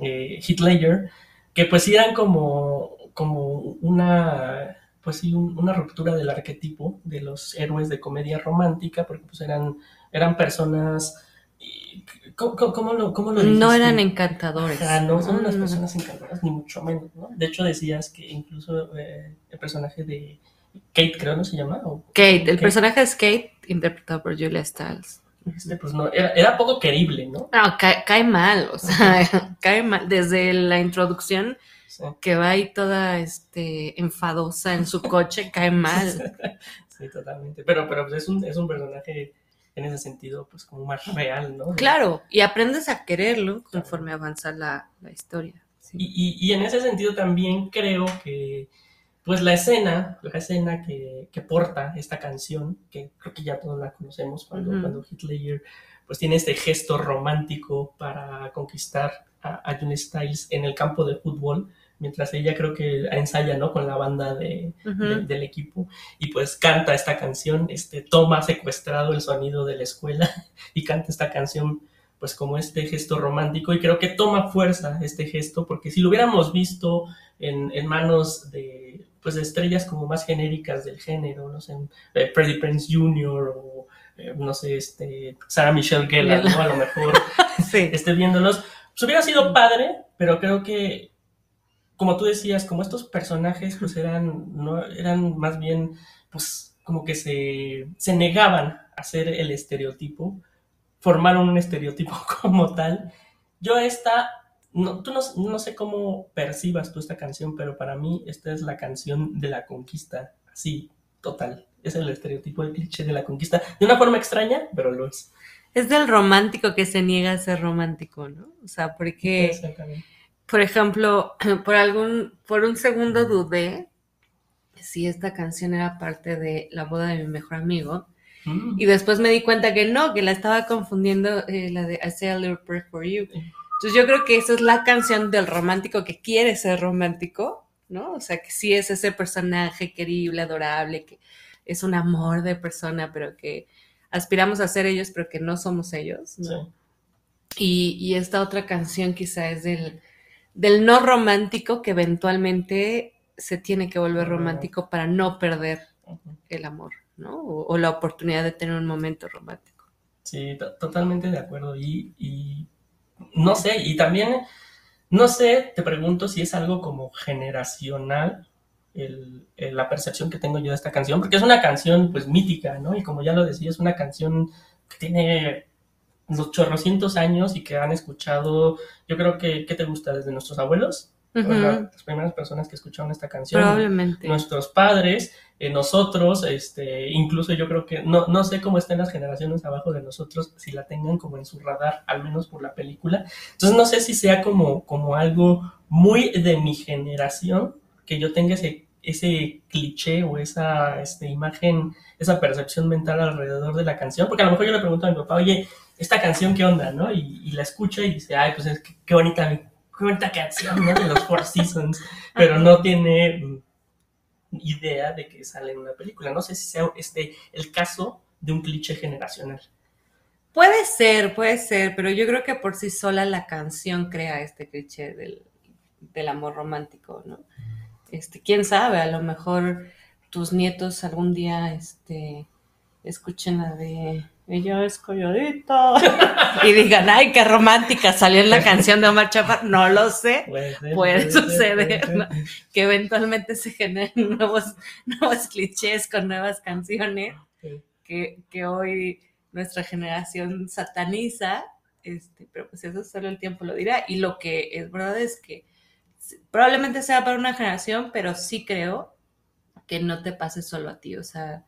eh, Heath Ledger, que pues sí eran como, como una pues sí, un- una ruptura del arquetipo de los héroes de comedia romántica, porque pues eran, eran personas... ¿Cómo, lo, cómo lo No eran encantadores. Ajá, no son unas personas encantadoras, ni mucho menos, ¿no? De hecho decías que incluso eh, el personaje de Kate, creo, ¿no se llama? O- Kate, el Kate, personaje es Kate, interpretado por Julia Stiles. Este, pues no, era, era poco querible, ¿no? No, cae, cae mal, o sea, cae mal. Desde la introducción, Sí. que va ahí toda este, enfadosa en su coche, cae mal. Sí, totalmente. Pero, pero pues es un, es un personaje en ese sentido, pues como más real, ¿no? Claro, y aprendes a quererlo conforme avanza la, la historia. sí. Y, y- y en ese sentido también creo que, pues la escena, la escena que, que porta esta canción, que creo que ya todos la conocemos, cuando, cuando Ledger, pues tiene este gesto romántico para conquistar a, a Julia Stiles en el campo de fútbol, mientras ella creo que ensaya, ¿no? Con la banda de- del equipo y pues canta esta canción, este, toma secuestrado el sonido de la escuela y canta esta canción pues como este gesto romántico y creo que toma fuerza este gesto porque si lo hubiéramos visto en, en manos de pues estrellas como más genéricas del género, no sé, eh, Freddie Prinze Jr. o eh, no sé, este, Sarah Michelle Gellar, ¿no? A lo mejor Sí. esté viéndolos, pues hubiera sido padre, pero creo que, como tú decías, como estos personajes, pues eran, no, eran más bien, pues como que se, se negaban a ser el estereotipo, formaron un estereotipo como tal. Yo esta, no, tú no, no sé cómo percibas tú esta canción, pero para mí esta es la canción de la conquista, así, total. Es el estereotipo, el cliché de la conquista, de una forma extraña, pero lo es. Es del romántico que se niega a ser romántico, ¿no? O sea, porque, por ejemplo, por algún, por un segundo dudé si esta canción era parte de la boda de mi mejor amigo. Mm. Y después me di cuenta que no, que la estaba confundiendo eh, la de I Say a Little Prayer for You. Entonces yo creo que esa es la canción del romántico que quiere ser romántico, ¿no? O sea, que sí es ese personaje querible, adorable, que es un amor de persona, pero que aspiramos a ser ellos, pero que no somos ellos, ¿no? Sí. Y, y esta otra canción quizá es del, del no romántico que eventualmente se tiene que volver romántico para no perder el amor, ¿no? O, o la oportunidad de tener un momento romántico. Sí, to- totalmente de acuerdo. Y, y no sé, y también, no sé, te pregunto si es algo como generacional el- el- la percepción que tengo yo de esta canción, porque es una canción pues mítica, ¿no? Y como ya lo decía, es una canción que tiene los chorrocientos años y que han escuchado, yo creo que, ¿qué te gusta? Desde nuestros abuelos, las primeras personas que escucharon esta canción Probablemente. nuestros padres, eh, nosotros, este, incluso yo creo que, no, no sé cómo estén las generaciones abajo de nosotros, si la tengan como en su radar, al menos por la película. Entonces no sé si sea como, como algo muy de mi generación, que yo tenga ese, ese cliché o esa este, imagen, esa percepción mental alrededor de la canción, porque a lo mejor yo le pregunto a mi papá, oye, esta canción qué onda, ¿no? Y, la escucha y dice, ay, pues es que, qué bonita, qué bonita canción, ¿no? De los Four Seasons, pero no tiene idea de que sale en una película. No sé si sea este el caso de un cliché generacional. Puede ser, puede ser, pero yo creo que por sí sola la canción crea este cliché del, del amor romántico, ¿no? Este, quién sabe, a lo mejor tus nietos algún día este, escuchen la de Ella es Coyolito y digan, ay, qué romántica salió en la canción de Omar Chaparro. No lo sé. Puede, ser, Puede ser, suceder, puede ¿no? que eventualmente se generen nuevos, nuevos clichés con nuevas canciones Sí. que, que hoy nuestra generación sataniza, este, pero pues eso solo el tiempo lo dirá. Y lo que es verdad es que probablemente sea para una generación, pero sí creo que no te pase solo a ti. O sea,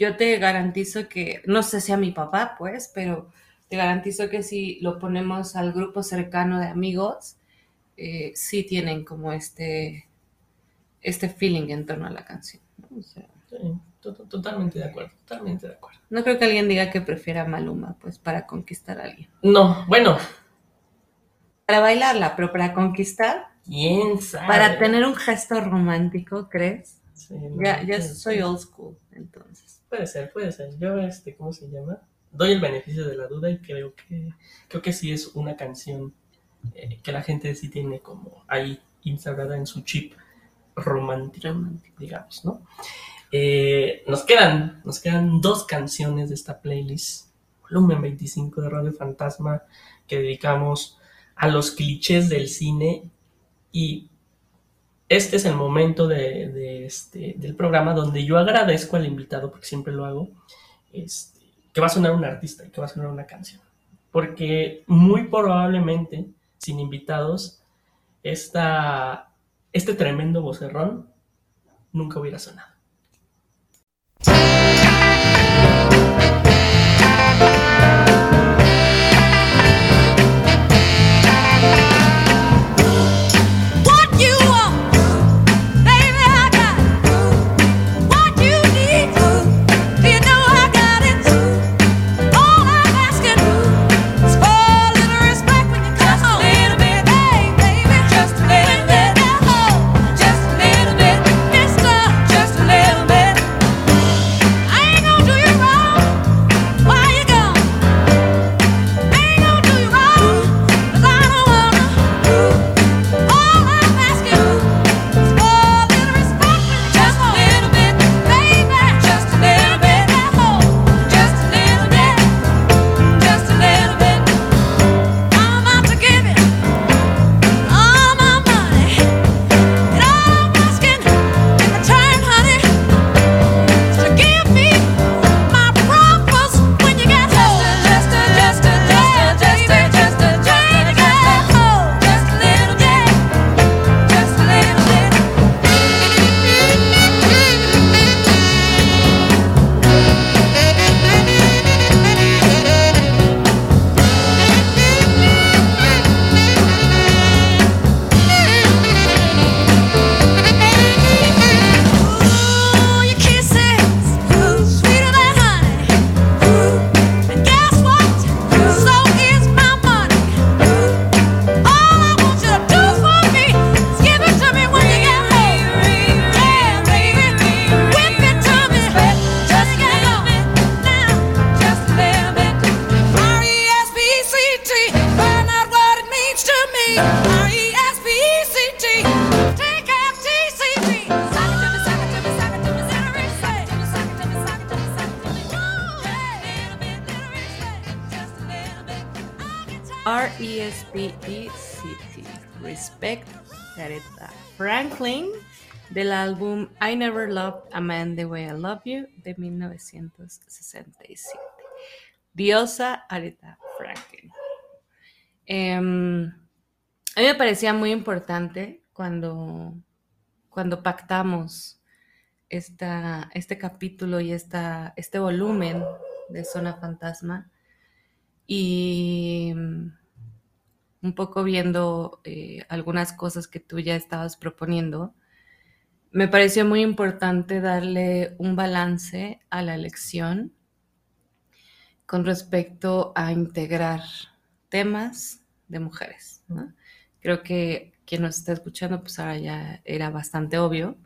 yo te garantizo que, no sé si a mi papá, pues, pero te garantizo que si lo ponemos al grupo cercano de amigos, eh, sí tienen como este, este feeling en torno a la canción. O sea, Sí, totalmente de acuerdo, totalmente de acuerdo. no creo que alguien diga que prefiera Maluma, pues, para conquistar a alguien. No, bueno, Para bailarla, pero para conquistar, quién sabe. para tener un gesto romántico, ¿crees? Sí, no, Ya, ya soy old school, entonces. Puede ser, puede ser. Yo, este, ¿cómo se llama? Doy el beneficio de la duda y creo que, creo que sí es una canción eh, que la gente sí tiene como ahí instaurada en su chip Romántico. digamos, ¿no? Eh, nos quedan, nos quedan dos canciones de esta playlist, volumen 25 de Radio Fantasma, que dedicamos a los clichés del cine y este es el momento de, este, del programa donde yo agradezco al invitado, porque siempre lo hago, este, que va a sonar un artista y que va a sonar una canción. Porque muy probablemente, sin invitados, esta, este tremendo vocerrón nunca hubiera sonado. Get tired. R-E-S-P-E-C-T. Aretha Franklin del álbum I Never Loved a Man the Way I Love You de 1967. Diosa Aretha Franklin. Em, a mí me parecía muy importante cuando, cuando pactamos esta, este capítulo y esta, este volumen de Zona Fantasma y mm, un poco viendo eh, algunas cosas que tú ya estabas proponiendo, me pareció muy importante darle un balance a la elección con respecto a integrar temas de mujeres. Creo que quien nos está escuchando, pues ahora ya era bastante obvio.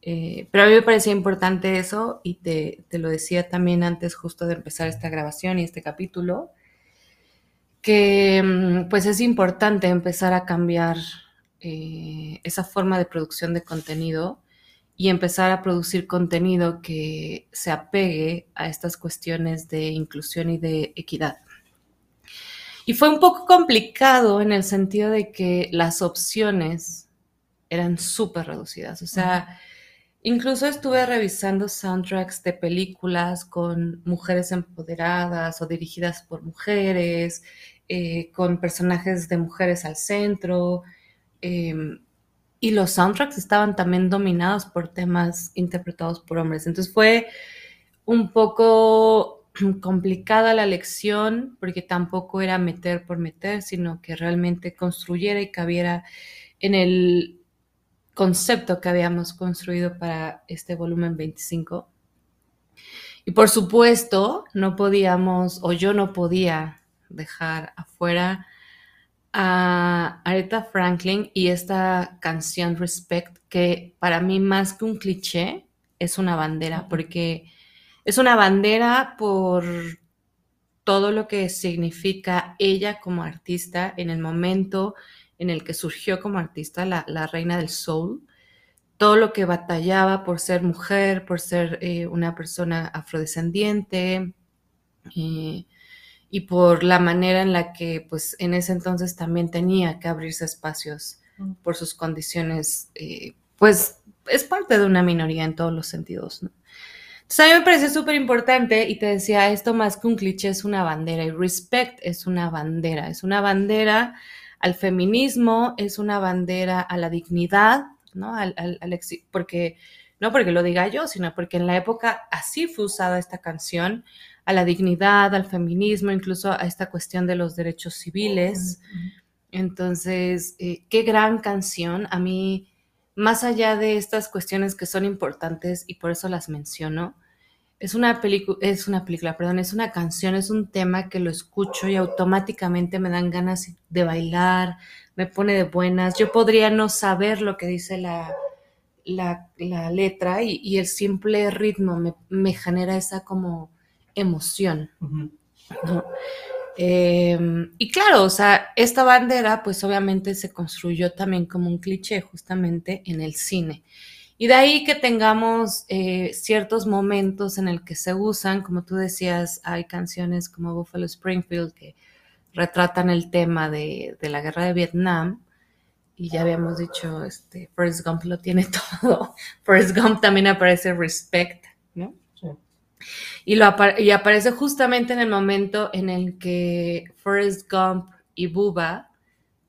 Eh, pero a mí me parecía importante eso y te, te lo decía también antes justo de empezar esta grabación y este capítulo, que mm, pues es importante empezar a cambiar eh, esa forma de producción de contenido y empezar a producir contenido que se apegue a estas cuestiones de inclusión y de equidad. Y fue un poco complicado en el sentido de que las opciones eran súper reducidas. O sea, incluso estuve revisando soundtracks de películas con mujeres empoderadas o dirigidas por mujeres, eh, con personajes de mujeres al centro. em, y los soundtracks estaban también dominados por temas interpretados por hombres. Entonces fue un poco complicada la lección porque tampoco era meter por meter, sino que realmente construyera y cabiera en el concepto que habíamos construido para este volumen 25. Y por supuesto, no podíamos, o yo no podía dejar afuera a Aretha Franklin y esta canción Respect, que para mí más que un cliché, es una bandera, porque es una bandera por todo lo que significa ella como artista en el momento en el que surgió como artista, la, la reina del soul, todo lo que batallaba por ser mujer, por ser eh, una persona afrodescendiente, eh, y por la manera en la que, pues, en ese entonces también tenía que abrirse espacios Mm. por sus condiciones, eh, pues, es parte de una minoría en todos los sentidos, ¿no? Entonces a mí me pareció súper importante y te decía, esto más que un cliché es una bandera y respect es una bandera, es una bandera al feminismo, es una bandera a la dignidad, ¿no? Al, al- porque, no porque lo diga yo, sino porque en la época así fue usada esta canción, a la dignidad, al feminismo, incluso a esta cuestión de los derechos civiles. Entonces, eh, qué gran canción. A mí, más allá de estas cuestiones que son importantes y por eso las menciono, es una película, es una película, perdón, es una canción, es un tema que lo escucho y automáticamente me dan ganas de bailar, me pone de buenas. Yo podría no saber lo que dice la, la, la letra y, y el simple ritmo me, me genera esa como emoción. ¿no? Eh, y claro, o sea, esta bandera pues obviamente se construyó también como un cliché justamente en el cine. Y de ahí que tengamos eh, ciertos momentos en el que se usan, como tú decías, hay canciones como Buffalo Springfield que retratan el tema de, de la guerra de Vietnam. Y ya habíamos dicho, este, Forrest Gump lo tiene todo. Forrest Gump también aparece Respect, ¿no? Sí. Y, lo y aparece justamente en el momento en el que Forrest Gump y Bubba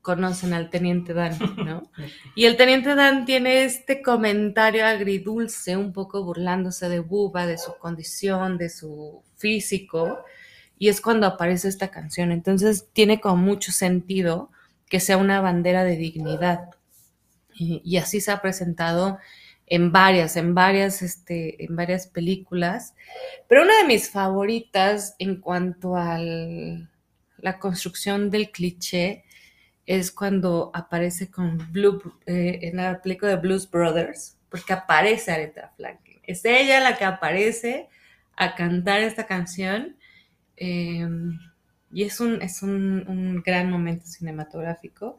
conocen al Teniente Dan, ¿no? Y el Teniente Dan tiene este comentario agridulce, un poco burlándose de Bubba, de su condición, de su físico, y es cuando aparece esta canción. Entonces tiene como mucho sentido que sea una bandera de dignidad. Y, y así se ha presentado en varias, en varias, este, en varias películas. Pero una de mis favoritas en cuanto a la construcción del cliché es cuando aparece con Blue, eh, en la película de Blues Brothers, porque aparece Aretha Franklin. Es ella la que aparece a cantar esta canción eh, y es, un, es un, un gran momento cinematográfico.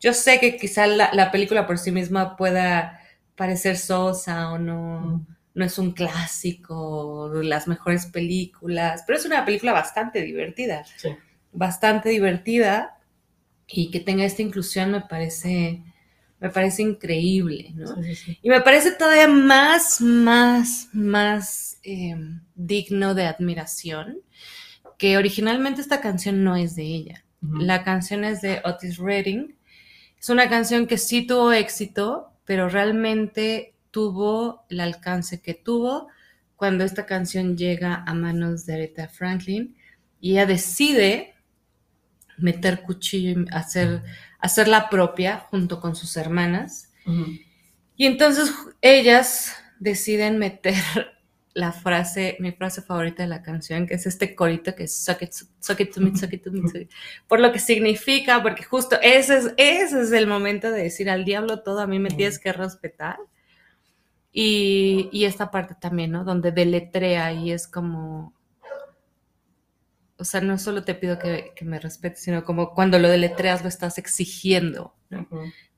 Yo sé que quizá la, la película por sí misma pueda parecer sosa o no, no es un clásico, de las mejores películas, pero es una película bastante divertida, Sí. bastante divertida y que tenga esta inclusión me parece, me parece increíble, ¿no? Sí, sí, sí. Y me parece todavía más, más, más eh, digno de admiración que originalmente esta canción no es de ella. La canción es de Otis Redding. Es una canción que sí tuvo éxito, pero realmente tuvo el alcance que tuvo cuando esta canción llega a manos de Aretha Franklin y ella decide meter cuchillo y hacer, hacerla propia junto con sus hermanas. Ujú. Y entonces ellas deciden meter la frase, mi frase favorita de la canción, que es este corito que es suck it, suck it to me, suck it to me, suck it", por lo que significa, porque justo ese es, ese es el momento de decir al diablo todo, a mí me tienes que respetar. Y, y esta parte también, ¿no? Donde deletrea y es como, o sea, no solo te pido que, que me respetes, sino como cuando lo deletreas lo estás exigiendo.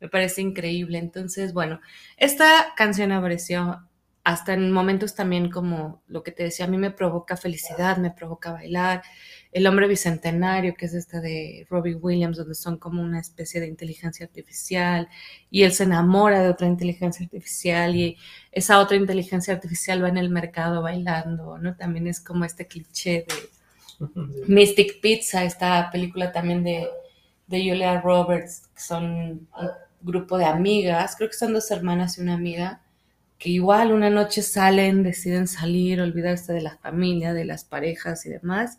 Me parece increíble. Entonces, bueno, esta canción apareció hasta en momentos también como lo que te decía, a mí me provoca felicidad, me provoca bailar. El hombre bicentenario, que es esta de Robbie Williams, donde son como una especie de inteligencia artificial y él se enamora de otra inteligencia artificial y esa otra inteligencia artificial va en el mercado bailando, ¿no? También es como este cliché de. Mystic Pizza, esta película también de, de Julia Roberts, son un grupo de amigas, creo que son dos hermanas y una amiga, que igual una noche salen, deciden salir, olvidarse de la familia, de las parejas y demás,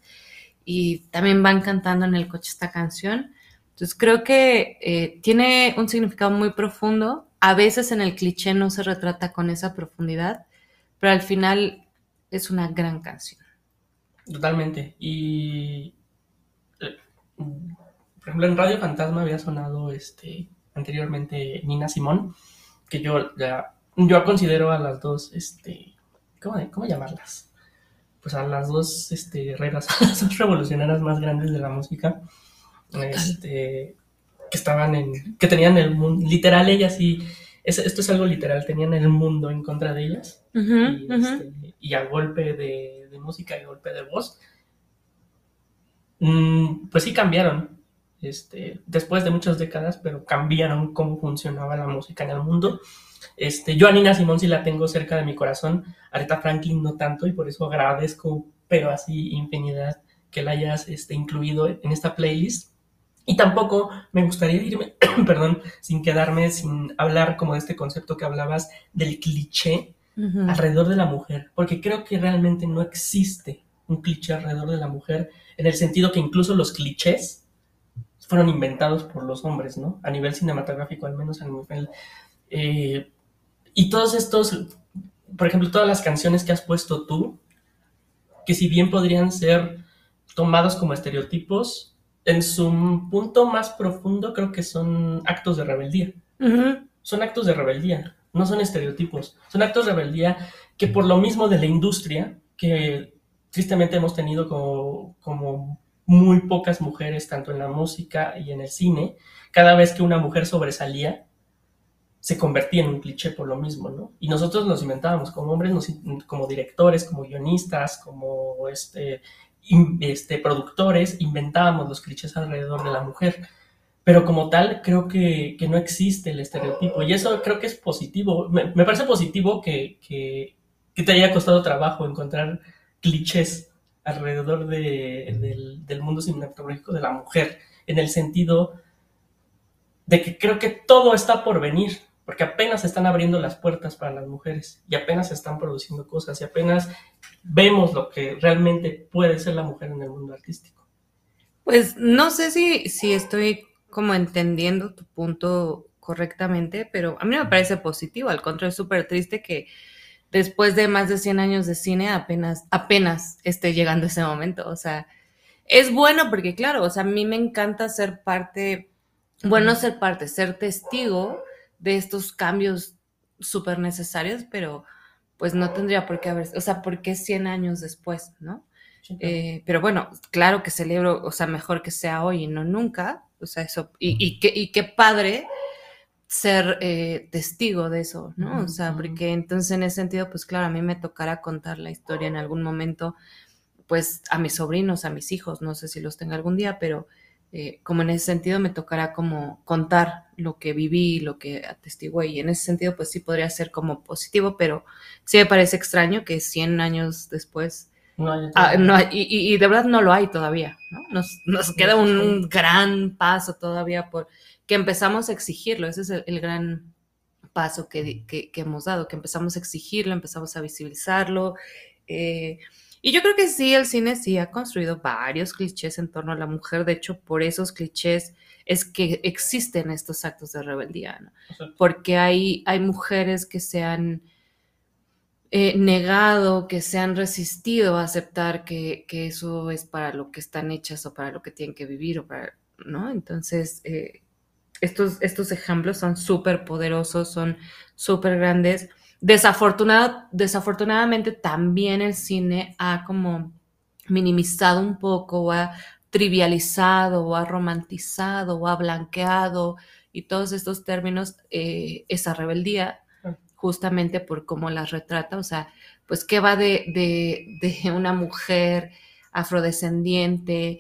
y también van cantando en el coche esta canción. Entonces creo que eh, tiene un significado muy profundo, a veces en el cliché no se retrata con esa profundidad, pero al final es una gran canción. Totalmente. Y, eh, por ejemplo, en Radio Fantasma había sonado este, anteriormente Nina Simón, que yo ya, yo considero a las dos, este, ¿cómo, de- cómo llamarlas? Pues a las dos este, guerreras, a las dos revolucionarias más grandes de la música, este, que estaban en, que tenían el mundo, literal ellas y, es- esto es algo literal, tenían el mundo en contra de ellas y, este, y a golpe de, de música y golpe de voz, mm, pues sí cambiaron. Este, después de muchas décadas, pero cambiaron cómo funcionaba la música en el mundo. Este, yo a Nina Simón sí la tengo cerca de mi corazón, Aretha Franklin no tanto, y por eso agradezco, pero así infinidad, que la hayas este, incluido en esta playlist. Y tampoco me gustaría irme, perdón, sin quedarme, sin hablar como de este concepto que hablabas del cliché, Alrededor de la mujer, porque creo que realmente no existe un cliché alrededor de la mujer, en el sentido que incluso los clichés fueron inventados por los hombres, ¿no? A nivel cinematográfico, al menos a nivel... eh, y todos estos, por ejemplo, todas las canciones que has puesto tú, que si bien podrían ser tomados como estereotipos, en su punto más profundo creo que son actos de rebeldía. Son actos de rebeldía, no son estereotipos, son actos de rebeldía que por lo mismo de la industria, que tristemente hemos tenido como, como muy pocas mujeres, tanto en la música y en el cine, cada vez que una mujer sobresalía, se convertía en un cliché por lo mismo, ¿no? Y nosotros nos inventábamos como hombres, como directores, como guionistas, como este, este, productores, inventábamos los clichés alrededor de la mujer pero como tal creo que, que no existe el estereotipo y eso creo que es positivo. Me, me parece positivo que, que- que te haya costado trabajo encontrar clichés alrededor de- del, del mundo cinematográfico de la mujer, en el sentido de que creo que todo está por venir, porque apenas se están abriendo las puertas para las mujeres y apenas se están produciendo cosas y apenas vemos lo que realmente puede ser la mujer en el mundo artístico. Pues no sé si, si estoy como entendiendo tu punto correctamente, pero a mí me parece positivo, al contrario, es súper triste que después de más de 100 años de cine apenas, apenas esté llegando ese momento, o sea, es bueno porque claro, o sea, a mí me encanta ser parte, bueno, no ser parte, ser testigo de estos cambios súper necesarios, pero pues no tendría por qué haber, o sea, ¿por qué 100 años después, no? Eh, pero bueno, claro que celebro, o sea, mejor que sea hoy y no nunca, o sea, eso, y, y, qué, y qué padre ser eh, testigo de eso, ¿no? O sea, porque entonces en ese sentido, pues claro, a mí me tocará contar la historia en algún momento, pues a mis sobrinos, a mis hijos, no sé si los tenga algún día, pero eh, como en ese sentido me tocará como contar lo que viví, lo que atestigué, y en ese sentido, pues sí podría ser como positivo, pero sí me parece extraño que 100 años después No hay- Ah, no, y, de verdad no lo hay todavía, ¿no? Nos, nos queda un, un gran paso todavía por que empezamos a exigirlo, ese es el, el gran paso que, que- que hemos dado, que empezamos a exigirlo, empezamos a visibilizarlo. eh, y yo creo que sí, el cine sí ha construido varios clichés en torno a la mujer, de hecho, por esos clichés es que existen estos actos de rebeldía, ¿no? Porque hay, hay mujeres que se han eh, negado, que se han resistido a aceptar que, que eso es para lo que están hechas o para lo que tienen que vivir, o para, ¿no? Entonces, eh, estos, estos ejemplos son súper poderosos, son súper grandes. Desafortunado, desafortunadamente también el cine ha como minimizado un poco ha trivializado ha romantizado ha blanqueado y todos estos términos, eh, esa rebeldía, justamente por cómo las retrata, o sea, pues qué va de, de, de una mujer afrodescendiente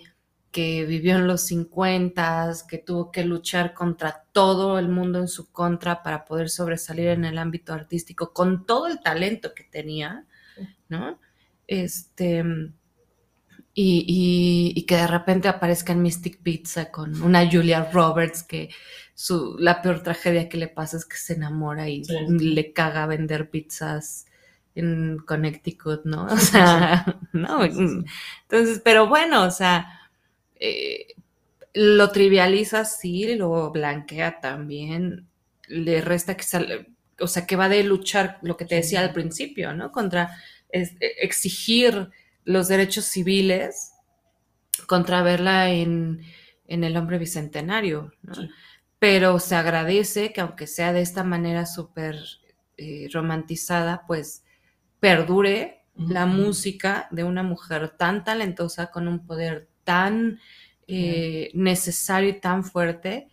que vivió en los 50, que tuvo que luchar contra todo el mundo en su contra para poder sobresalir en el ámbito artístico con todo el talento que tenía, ¿no? Este, y, y- y que de repente aparezca en Mystic Pizza con una Julia Roberts que su, la peor tragedia que le pasa es que se enamora y Sí. le caga vender pizzas en Connecticut, ¿no? O sea, no, Sí, sí, sí. entonces, pero bueno, o sea, eh, lo trivializa, sí, lo blanquea también, le resta que sal- o sea, que va de luchar, lo que te decía al principio, ¿no? Contra es- eh, exigir los derechos civiles, contra verla en, en el hombre bicentenario, ¿no? Sí. Pero se agradece que aunque sea de esta manera súper eh, romantizada, pues perdure la música de una mujer tan talentosa, con un poder tan eh, necesario y tan fuerte,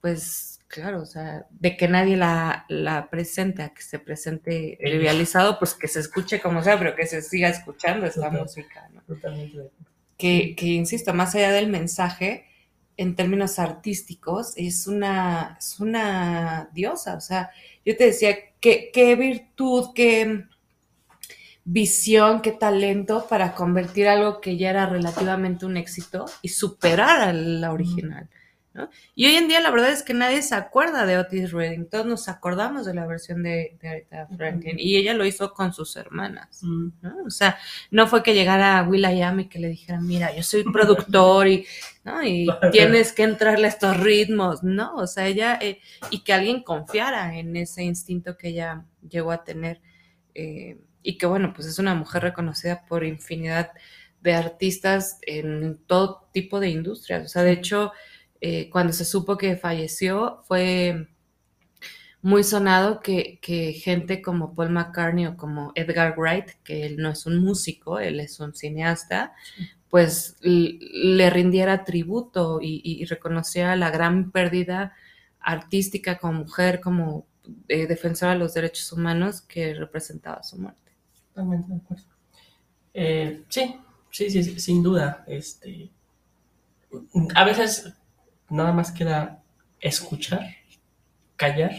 pues claro, o sea, de que nadie la, la presente, a que se presente trivializado, pues que se escuche como sea, pero que se siga escuchando esta Total. música, ¿no? Totalmente que, que, insisto, más allá del mensaje, en términos artísticos, es una, es una diosa. O sea, yo te decía, qué, qué virtud, qué visión, qué talento para convertir algo que ya era relativamente un éxito y superar a la original. ¿No? Y hoy en día la verdad es que nadie se acuerda de Otis Redding, todos nos acordamos de la versión de, de Aretha Franklin y ella lo hizo con sus hermanas. Mm, ¿no? O sea, no fue que llegara Will.i.am y que le dijera, mira, yo soy productor y, ¿no? y tienes que entrarle a estos ritmos, ¿no? O sea, ella, eh, y que alguien confiara en ese instinto que ella llegó a tener, eh, y que bueno, pues es una mujer reconocida por infinidad de artistas en todo tipo de industrias. O sea, de hecho, eh, cuando se supo que falleció, fue muy sonado que, que, gente como Paul McCartney o como Edgar Wright, que él no es un músico, él es un cineasta, pues le rindiera tributo y, y reconociera la gran pérdida artística como mujer, como eh, defensora de los derechos humanos que representaba su muerte. Totalmente de acuerdo. Eh, sí, sí, sí, sí, sin duda. Este, a veces nada más queda escuchar, callar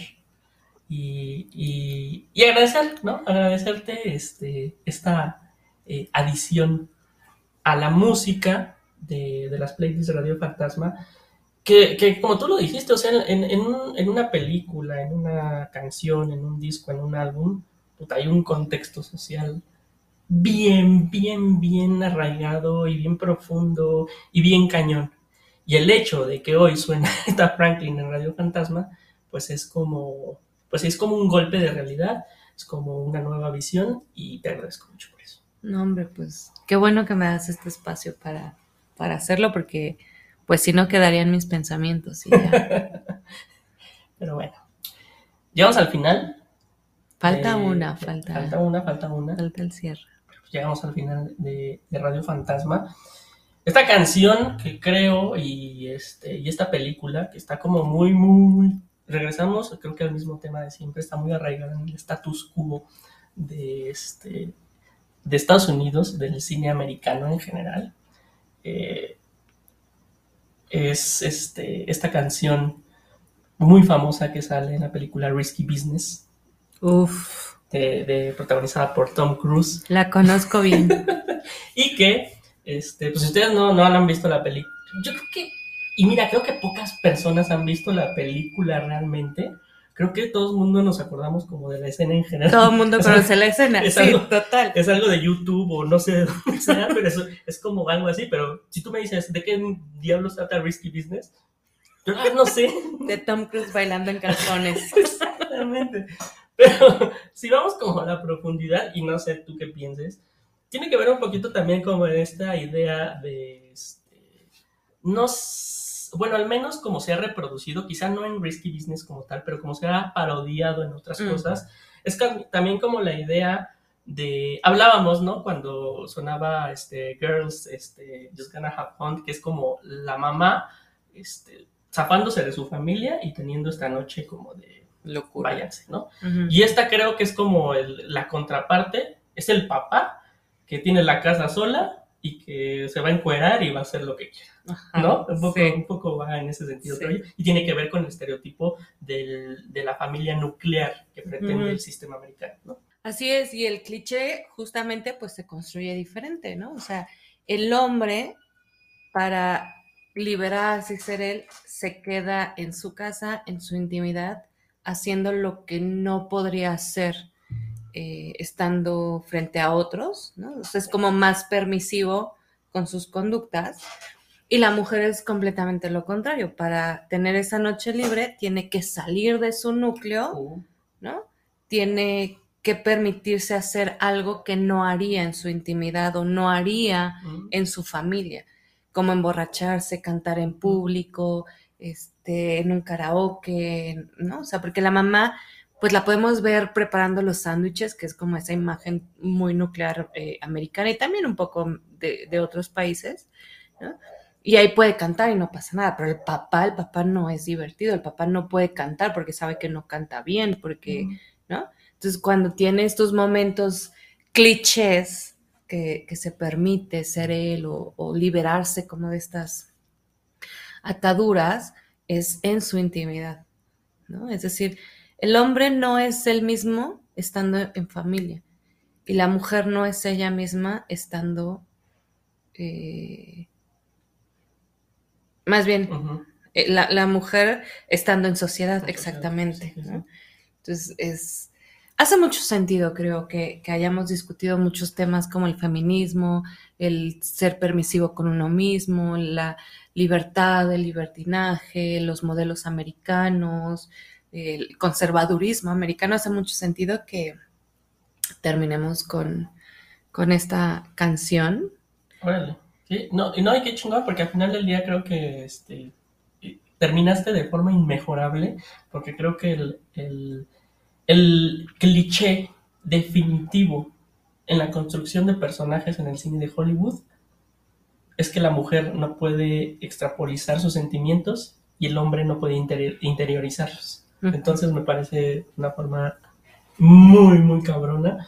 y, y, y agradecer, ¿no? Agradecerte este, esta eh, adición a la música de, de, las playlists de Radio Fantasma, que, que como tú lo dijiste, o sea, en, en, en, una película, en una canción, en un disco, en un álbum, puta, hay un contexto social bien, bien, bien arraigado y bien profundo y bien cañón. Y el hecho de que hoy suena esta Franklin en Radio Fantasma, pues es como, pues es como un golpe de realidad, es como una nueva visión y te agradezco mucho por eso. No, hombre, pues qué bueno que me das este espacio para, para hacerlo porque pues si no quedarían mis pensamientos y ya. Pero bueno, llegamos al final. Falta eh, una, falta. Falta una, falta una. Falta el cierre. Llegamos al final de, de Radio Fantasma. Esta canción que creo y, este, y esta película que está como muy, muy... Regresamos, creo que al mismo tema de siempre, está muy arraigada en el status quo de, este, de Estados Unidos, del cine americano en general. Eh, es este, esta canción muy famosa que sale en la película Risky Business. Uf. De, de, protagonizada por Tom Cruise. La conozco bien. y que, este, pues ustedes no, no han visto la película, yo creo que, y mira, creo que pocas personas han visto la película realmente. Creo que todo el mundo nos acordamos como de la escena en general. Todo el mundo conoce la escena, es sí, algo, total. Es algo de YouTube o no sé de dónde sea, pero eso es como algo así. Pero si tú me dices, ¿de qué diablos trata Risky Business? Yo no sé. De Tom Cruise bailando en calzones. Exactamente. Pero si vamos como a la profundidad, y no sé tú qué pienses, tiene que ver un poquito también como en esta idea de, este, no, bueno, al menos como se ha reproducido, quizá no en Risky Business como tal, pero como se ha parodiado en otras mm. cosas, es también como la idea de hablábamos, ¿no? Cuando sonaba este Girls, este Just Gonna Have Fun, que es como la mamá, este, zafándose de su familia y teniendo esta noche como de Locura. váyanse, ¿no? Ujú. Y esta creo que es como el- la contraparte, es el papá que tiene la casa sola y que se va a encuerar y va a hacer lo que quiera, Ajá, ¿no? Un poco, sí. un poco va en ese sentido, Sí. y tiene que ver con el estereotipo del- de la familia nuclear que pretende el sistema americano, ¿no? Así es, y el cliché justamente pues se construye diferente, ¿no? O sea, el hombre para liberarse y ser él se queda en su casa, en su intimidad, haciendo lo que no podría hacer eh, estando frente a otros, sea, es como más permisivo con sus conductas. Y la mujer es completamente lo contrario. Para tener esa noche libre, tiene que salir de su núcleo ¿no? Tiene que permitirse hacer algo que no haría en su intimidad o no haría Mm. en su familia, como emborracharse, cantar en público, este, en un karaoke, ¿no? O sea, porque la mamá, pues la podemos ver preparando los sándwiches, que es como esa imagen muy nuclear eh, americana y también un poco de, de otros países, ¿no? Y ahí puede cantar y no pasa nada, pero el papá, el papá no es divertido, el papá no puede cantar porque sabe que no canta bien, porque, Mm. ¿no? Entonces, cuando tiene estos momentos clichés que, que se permite ser él o, o liberarse como de estas ataduras, es en su intimidad, ¿no? Es decir, el hombre no es el mismo estando en familia y la mujer no es ella misma estando... eh, más bien, eh, la, la mujer estando en sociedad, En sociedad, exactamente. sí, sí, ¿no? Entonces, es, hace mucho sentido, creo, que, que hayamos discutido muchos temas como el feminismo, el ser permisivo con uno mismo, la libertad, el libertinaje, los modelos americanos, el conservadurismo americano. Hace mucho sentido que terminemos con, con esta canción. Órale. Sí, no, y no hay que chingar porque al final del día creo que este, terminaste de forma inmejorable porque creo que el, el, cliché definitivo en la construcción de personajes en el cine de Hollywood es que la mujer no puede extrapolizar sus sentimientos y el hombre no puede interi- interiorizarlos. Entonces me parece una forma muy, muy cabrona.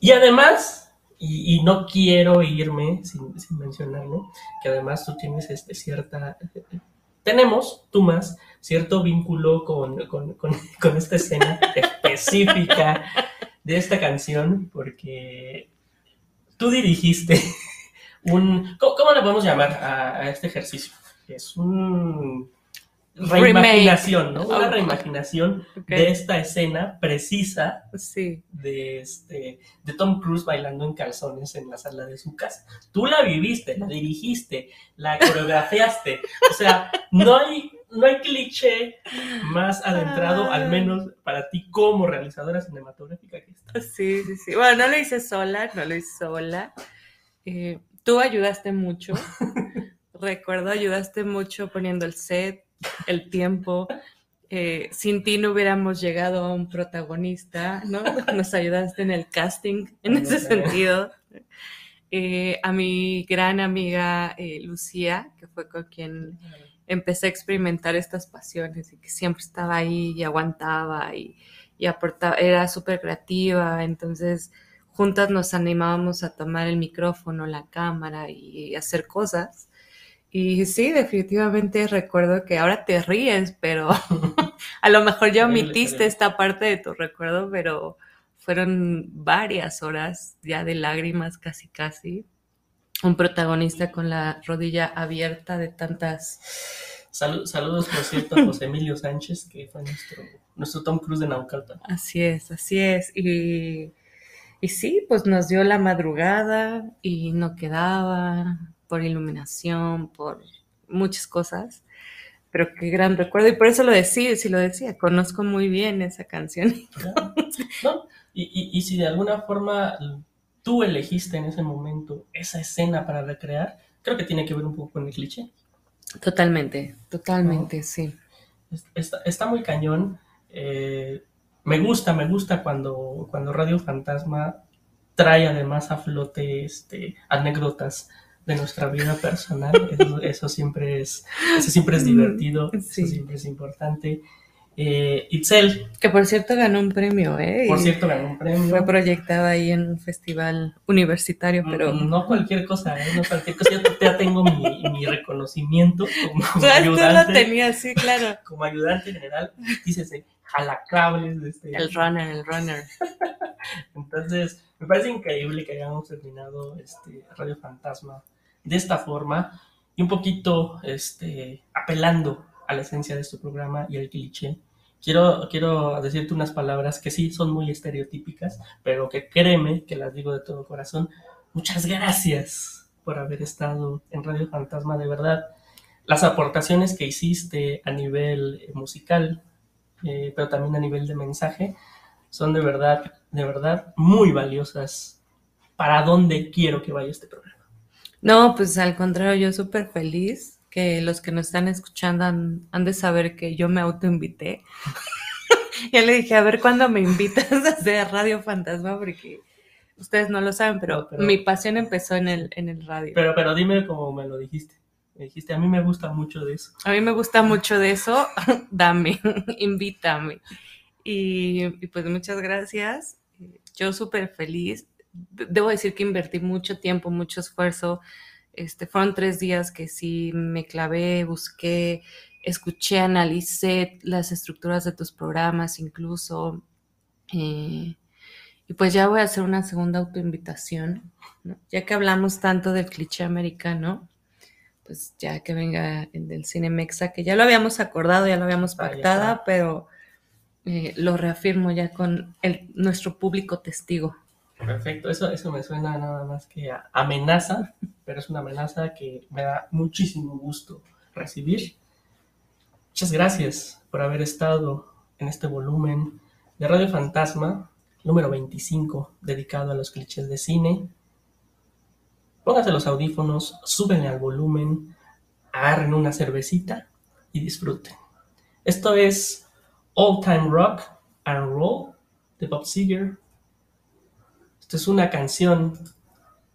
Y además, y, no quiero irme sin, sin mencionarlo, que además tú tienes este, cierta... Tenemos, tú más, cierto vínculo con, con, con, con esta escena específica de esta canción, porque tú dirigiste un... ¿Cómo, cómo le podemos llamar a, a este ejercicio? Es un... Reimaginación, ¿no? Una reimaginación de esta escena precisa Sí. de, este, de Tom Cruise bailando en calzones en la sala de su casa. Tú la viviste, la dirigiste, la coreografiaste. O sea, no hay, no hay cliché más adentrado, al menos para ti como realizadora cinematográfica que esta. Sí, sí, sí. Bueno, no lo hice sola, no lo hice sola. Eh, tú ayudaste mucho. Recuerdo, ayudaste mucho poniendo el set, el tiempo. Eh, sin ti no hubiéramos llegado a un protagonista, ¿no? Nos ayudaste en el casting, en ese sentido. Eh, a mi gran amiga eh, Lucía, que fue con quien empecé a experimentar estas pasiones y que siempre estaba ahí y aguantaba y, y aportaba, era súper creativa, entonces juntas nos animábamos a tomar el micrófono, la cámara y hacer cosas. Y sí, definitivamente recuerdo que ahora te ríes, pero a lo mejor ya omitiste esta parte de tu recuerdo, pero fueron varias horas ya de lágrimas casi casi. Un protagonista con la rodilla abierta de tantas Salu- saludos, por cierto, a José Emilio Sánchez, que fue nuestro, nuestro Tom Cruise de Naucalpan. Así es, así es. Y, y sí, pues nos dio la madrugada y no quedaba por iluminación, por muchas cosas. Pero qué gran recuerdo. Y por eso lo decía, sí lo decía, conozco muy bien esa canción. ¿no? Y, y- y si de alguna forma tú elegiste en ese momento esa escena para recrear, creo que tiene que ver un poco con el cliché. Totalmente, totalmente, sí. Es- Está, está muy cañón. eh, me gusta, me gusta cuando, cuando Radio Fantasma trae además a flote este, anécdotas de nuestra vida personal. Eso, eso siempre es, eso siempre es divertido, Sí. eso siempre es importante. Eh, Itzel, Que por cierto ganó un premio, ¿eh? por cierto, ganó un premio. Fue proyectada ahí en un festival universitario, pero Mm, No cualquier cosa, ¿eh? No cualquier cosa. Ya, ya tengo mi, mi reconocimiento como, tú lo ayudante. tenías, sí, claro. Como ayudante general, dícese jalacrables de este. El runner, el runner. Entonces, me parece increíble que hayamos terminado este Radio Fantasma de esta forma y un poquito este, apelando a la esencia de este programa y al cliché. Quiero, quiero decirte unas palabras que sí son muy estereotípicas, pero que créeme que las digo de todo corazón. Muchas gracias por haber estado en Radio Fantasma, de verdad. Las aportaciones que hiciste a nivel eh, musical, eh, pero también a nivel de mensaje, son de verdad, de verdad muy valiosas para dónde quiero que vaya este programa. No, pues al contrario, yo súper feliz que los que nos están escuchando han, han de saber que yo me autoinvité. ya le dije, a ver cuándo me invitas a hacer Radio Fantasma, porque ustedes no lo saben, pero- mi pasión empezó en el, en el radio. Pero, pero dime como me lo dijiste. Me dijiste, a mí me gusta mucho de eso. A mí me gusta mucho de eso, dame, invítame. Y, y pues muchas gracias. Yo súper feliz. De- Debo decir que invertí mucho tiempo, mucho esfuerzo. Este, fueron tres días que sí me clavé, busqué, escuché, analicé las estructuras de tus programas incluso. Eh, y pues ya voy a hacer una segunda autoinvitación, ¿no? Ya que hablamos tanto del cliché americano, pues ya que venga el del cine mexa, que ya lo habíamos acordado, ya lo habíamos pactada, pero eh, lo reafirmo ya con el, nuestro público testigo. Perfecto, eso, eso me suena nada más que a amenaza, pero es una amenaza que me da muchísimo gusto recibir. Muchas gracias por haber estado en este volumen de Radio Fantasma, número 25, dedicado a los clichés de cine. Pónganse los audífonos, súbenle al volumen, agarren una cervecita y disfruten. Esto es All Time Rock and Roll de Bob Seger. Esto es una canción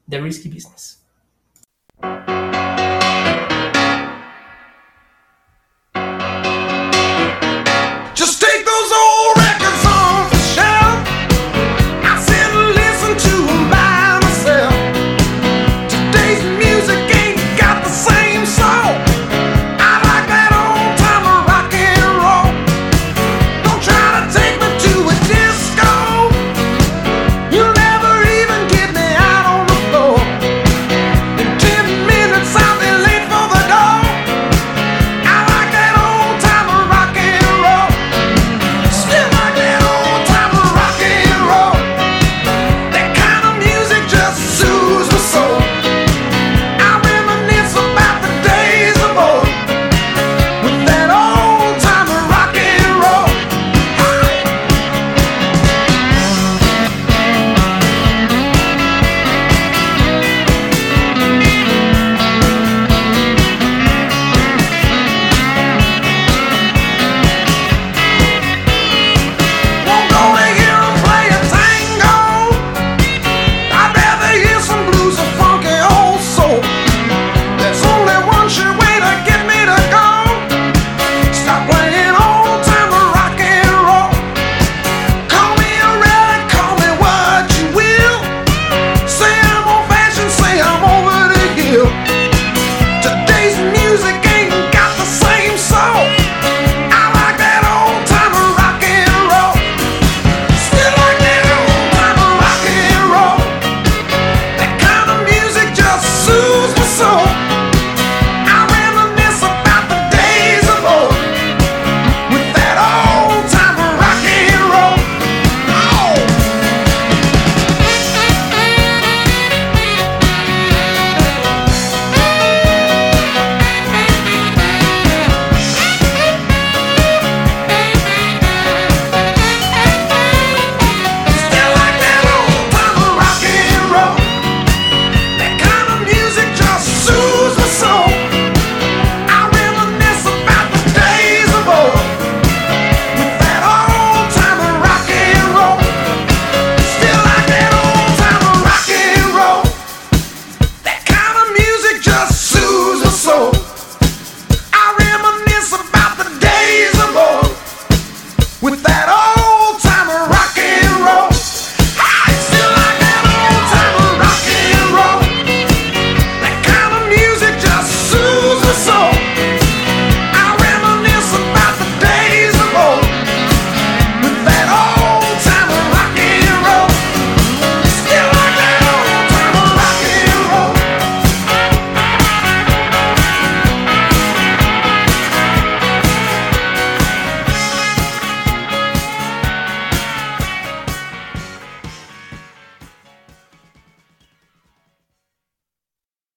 de Risky Business.